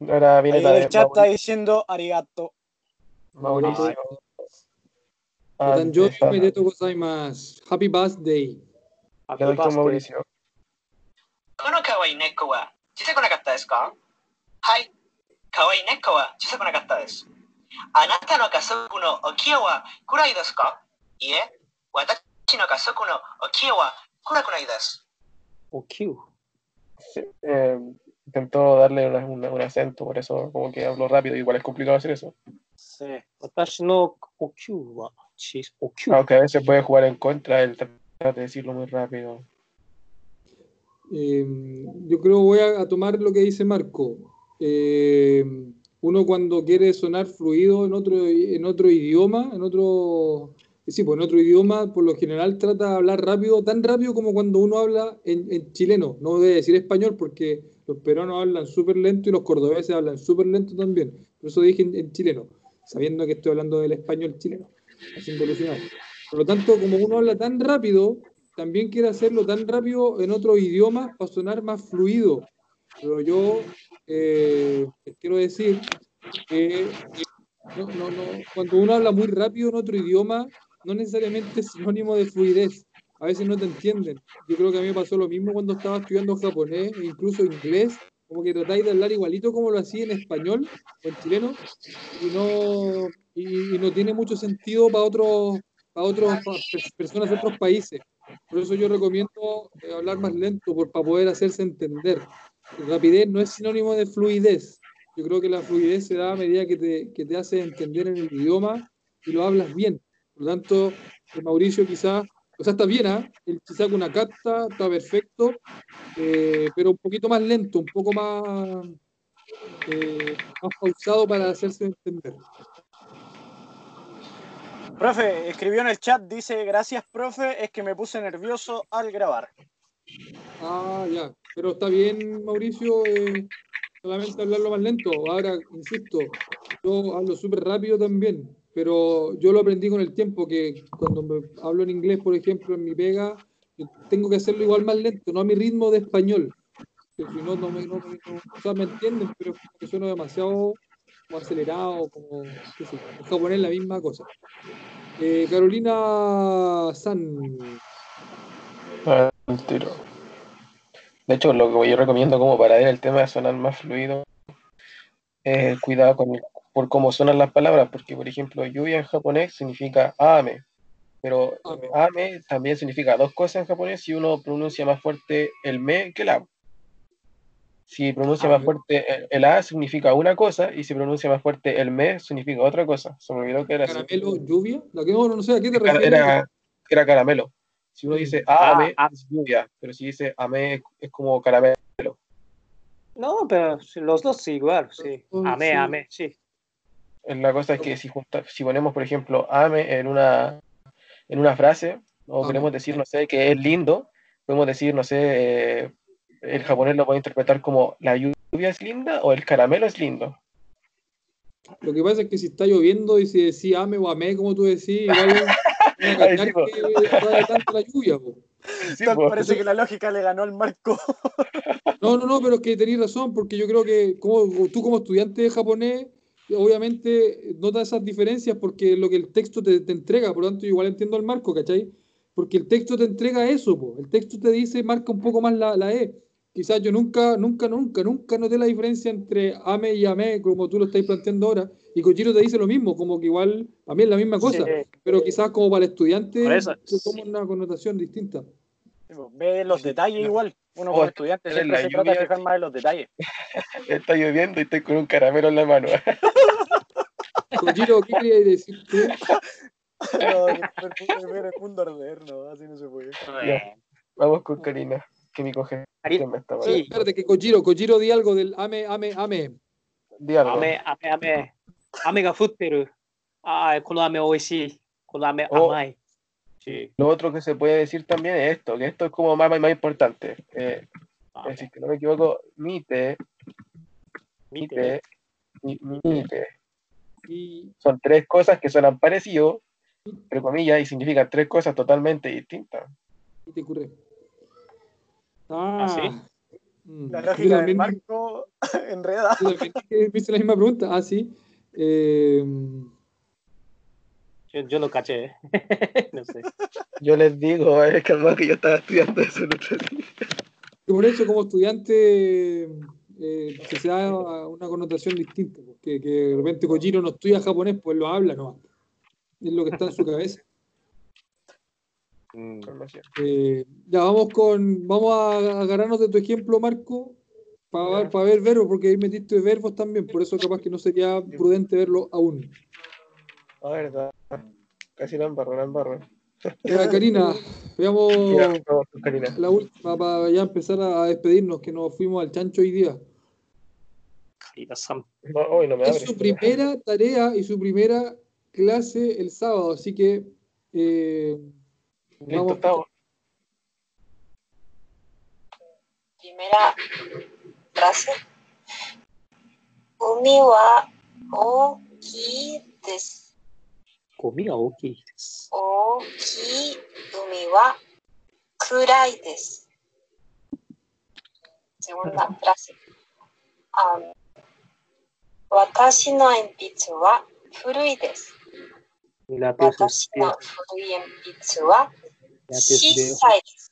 Ahora viene Ahí la de el chat está Mauricio. diciendo arigato. Mauricio. Ah, gozaimasu. Happy birthday. Le doy con Mauricio. この可愛い猫は小さくなかったですかはい。可愛い猫は小さくなかったです。あなたの家族のお清は暗いですかいえ、私の家族のお清は暗くないです。O Q. Sí, Eh, intentó darle una, un acento, por eso como que habló rápido, igual es complicado hacer eso. Sí, Aunque ah, a veces puede jugar en contra el tratar de decirlo muy rápido. Em, yo creo voy a, tomar lo que dice Marco. Em, uno cuando quiere sonar fluido en otro, en otro idioma, en otro sí, pues en otro idioma, por lo general trata de hablar rápido, tan rápido como cuando uno habla en, en chileno. No debe decir español porque los peruanos hablan súper lento y los cordobeses hablan súper lento también. Por eso dije en, en chileno, sabiendo que estoy hablando del español chileno, haciendo alucinar. Por lo tanto, como uno habla tan rápido, también quiere hacerlo tan rápido en otro idioma para sonar más fluido. Pero yo eh, quiero decir que no, no, no, cuando uno habla muy rápido en otro idioma, no necesariamente es sinónimo de fluidez. A veces no te entienden. Yo creo que a mí me pasó lo mismo cuando estaba estudiando japonés e incluso inglés, como que tratáis de hablar igualito como lo hacía en español o en chileno, y no, y, y no tiene mucho sentido para otros para otras personas de otros países. Por eso yo recomiendo eh, hablar más lento por, para poder hacerse entender. Rapidez no es sinónimo de fluidez. Yo creo que la fluidez se da a medida que te, que te hace entender en el idioma y lo hablas bien. Por lo tanto, el Mauricio quizás, o sea, está bien, ¿ah? El Chisaku Nakata está perfecto, eh, pero un poquito más lento, un poco más, eh, más pausado para hacerse entender. Profe, escribió en el chat, dice, gracias, profe, es que me puse nervioso al grabar. Ah, ya. Pero está bien, Mauricio, eh, solamente hablarlo más lento. Ahora, insisto, yo hablo súper rápido también, pero yo lo aprendí con el tiempo, que cuando me hablo en inglés, por ejemplo, en mi pega, tengo que hacerlo igual más lento, no a mi ritmo de español. Que si no, no me, o sea, me entienden, pero que sueno demasiado acelerado, como, qué sé, en la misma cosa. Eh, Carolina San, tiro. De hecho, lo que yo recomiendo como para ver el tema de sonar más fluido es cuidado con el- por cómo suenan las palabras, porque por ejemplo, lluvia en japonés significa ame, pero Ame. ame también significa dos cosas en japonés si uno pronuncia más fuerte el me que el a. Si pronuncia más Ame. fuerte el, el a significa una cosa y si pronuncia más fuerte el me significa otra cosa. Se me olvidó que era así. caramelo, lluvia, la que no, no sé a qué te Era, refieres. era, era caramelo. Si uno dice Ah, ame, ah. es lluvia, pero si dice ame, es como caramelo. No, pero los dos sí, igual, sí. Amé, sí. amé, sí. La cosa es que si, junta- si ponemos, por ejemplo, ame en una, en una frase, o Ame. queremos decir, no sé, que es lindo, podemos decir, no sé, eh, el japonés lo puede interpretar como la lluvia es linda o el caramelo es lindo. Lo que pasa es que si está lloviendo y si decís ame o amé, como tú decís, igual <laughs> cachar sí, que tanto la lluvia. po. Sí, Tal po. parece que la lógica le ganó al marco. No, no, no, pero es que tenéis razón, porque yo creo que como, tú como estudiante de japonés, obviamente notas esas diferencias porque es lo que el texto te, te entrega, por lo tanto, yo igual entiendo el marco, ¿cachai? Porque el texto te entrega eso, po. el texto te dice, marca un poco más la, la E. Quizás yo nunca, nunca, nunca, nunca noté la diferencia entre ame y amé, como tú lo estáis planteando ahora, y Kojiro te dice lo mismo, como que igual, a mí es la misma cosa, Sí. pero quizás como para el estudiante se toma una connotación distinta. Ve los detalles igual uno oh, como estudiante siempre se trata de fijar más en los detalles. <laughs> está lloviendo y estoy con un caramelo en la mano. <laughs> Kojiro, ¿qué querías decir tú? <laughs> No, no, así no se puede. Ya, vamos con Karina, que mi congestión me. Sí, espérate, que Kojiro, Kojiro di algo del ame, ame, ame. Di algo. Ame, ame, ame. Ame ga futteru. Ah, kono ame oishii. Kono ame oh, amai. Sí. Lo otro que se puede decir también es esto, que esto es como más, más, más importante. Eh, es decir, que no me equivoco, mite, mite, mi- mi- mite. Y Son tres cosas que suenan parecido, entre comillas, y significan tres cosas totalmente distintas. y te ocurre. Ah, ¿Ah, sí? Mm. La Yo lógica del marco <laughs> enreda. hice la misma pregunta. Ah, sí. Eh, Yo, yo no caché. <laughs> no sé. Yo les digo, <laughs> es que además que yo estaba estudiando eso el otro día. y por eso, como estudiante, eh, que se da una connotación distinta. Porque que de repente Kojiro no estudia japonés, pues lo habla nomás. Es lo que está en su cabeza. Mm. Eh, ya vamos con, vamos a agarrarnos de tu ejemplo, Marco, para ver verbos, porque ahí metiste verbos también, por eso capaz que no sería prudente verlo aún. A ver, casi la embarro, la embarro. Ya, Karina, veamos la última para ya empezar a despedirnos, que nos fuimos al chancho hoy día. Karina Sam. Es su primera tarea y su primera clase el sábado, así que eh, Listo, estamos. Primera clase. Umi wa oki desu. ゴミが大きいです。大きい海は暗いです。私の鉛筆は古いです。私のです。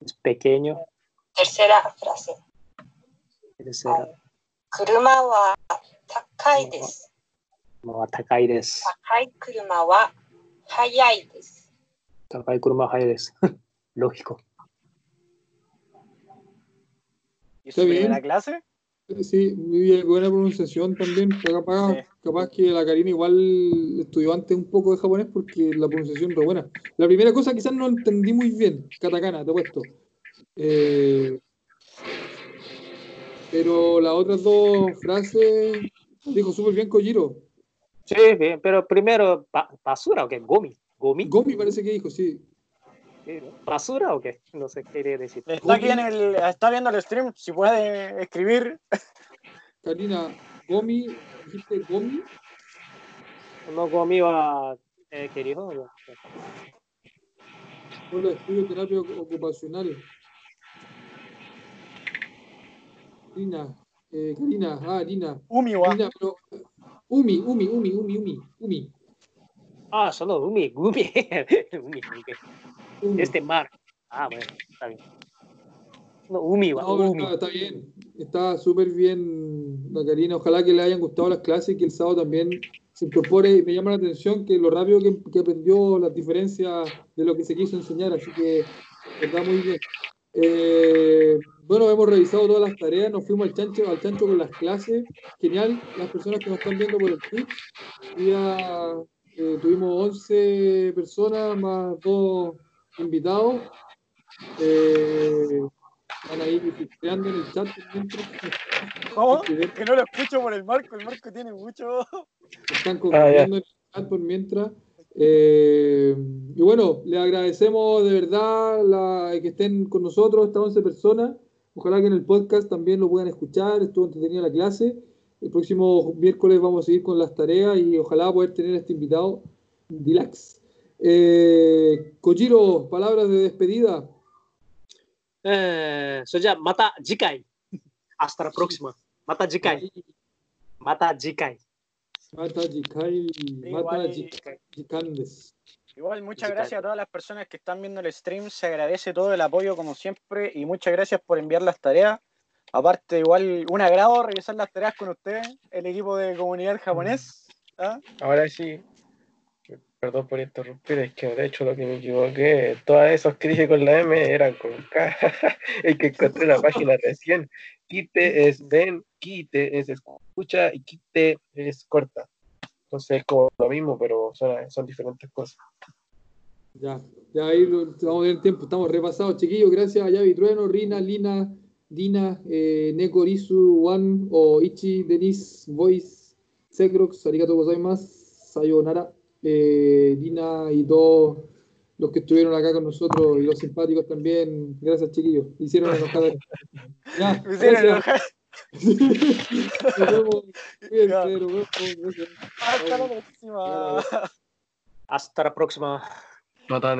Es pequeño. Tercera frase. Tercera. Ah, 車は高いです。no, 高いです。高い車は速いです。高い車は速いです。Lógico. <laughs> ¿Y su Está bien. primera clase? Sí, muy bien, buena pronunciación también. Capaz, Sí. capaz que la Karina igual estudió antes un poco de japonés porque la pronunciación es re buena. La primera cosa quizás no entendí muy bien, katakana, te he puesto. Eh, pero las otras dos frases dijo súper bien Kojiro. Sí, bien, pero primero, ba- ¿basura o qué? ¿Gomi? ¿Gomi? Gomi parece que dijo, sí. ¿Basura o qué? No sé qué quiere decir. Está aquí en el, está viendo el stream, si puede escribir. Karina, Gomi, dijiste Gomi. No gomi wa, eh, ¿qué dijo? De Terapia Ocupacional. Karina, eh, Karina, ah, Karina. Umiwa. Karina, pero, Umi, Umi, Umi, Umi, Umi, Umi. Ah, solo umi, <laughs> umi, ok. Umi. Este mar. Ah, bueno, está bien. No, umi, wa, No, umi. está, está bien, está súper bien la Karina. Ojalá que le hayan gustado las clases y que el sábado también se incorpore. Y me llama la atención que lo rápido que, que aprendió las diferencias de lo que se quiso enseñar, así que está muy bien. Eh, bueno, hemos revisado todas las tareas, nos fuimos al chancho, al chancho con las clases. Genial, las personas que nos están viendo por el Twitch. Ya eh, tuvimos 11 personas más dos invitados. Eh, están ahí creando en el chat. mientras ¿Cómo? Que no lo escucho por el marco, el marco tiene mucho. Están Ah, compartiendo en el chat por mientras. Eh, y bueno, le agradecemos de verdad la- que estén con nosotros, estas 11 personas. Ojalá que en el podcast también lo puedan escuchar, estuvo entretenida la clase. El próximo miércoles vamos a seguir con las tareas y ojalá poder tener a este invitado, Dilax. Eh, palabras de despedida. Eh, soya, mata jikai. Hasta la próxima. Mata jikai. Mata jikai. Mata jikai. Mata jikai. Jikandes igual, muchas Musical. gracias a todas las personas que están viendo el stream. Se agradece todo el apoyo, como siempre. Y muchas gracias por enviar las tareas. Aparte, igual, un agrado revisar las tareas con ustedes, el equipo de comunidad japonés. ¿ah? Ahora sí. Perdón por interrumpir, es que de hecho lo que me equivoqué, todas que dije con la M eran con K. <laughs> es que encontré la página recién. Quite es ven, quite es escucha y quite es corta. Entonces es como lo mismo, pero son, son diferentes cosas. Ya, ya ahí lo, vamos a ver el tiempo. Estamos repasados, chiquillos. Gracias a Yavi Trueno, Rina, Lina, Dina, eh, Neko, Rizu, Juan, o Ichi, Denis, Voice, Sekrox, Arigato gozaimasu, Sayonara, eh, Dina y todos los que estuvieron acá con nosotros y los simpáticos también. Gracias, chiquillos. Hicieron enojar. <laughs> Ya, Me hicieron gracias. enojar. Gracias. Hasta la próxima. Hasta la próxima. Matane.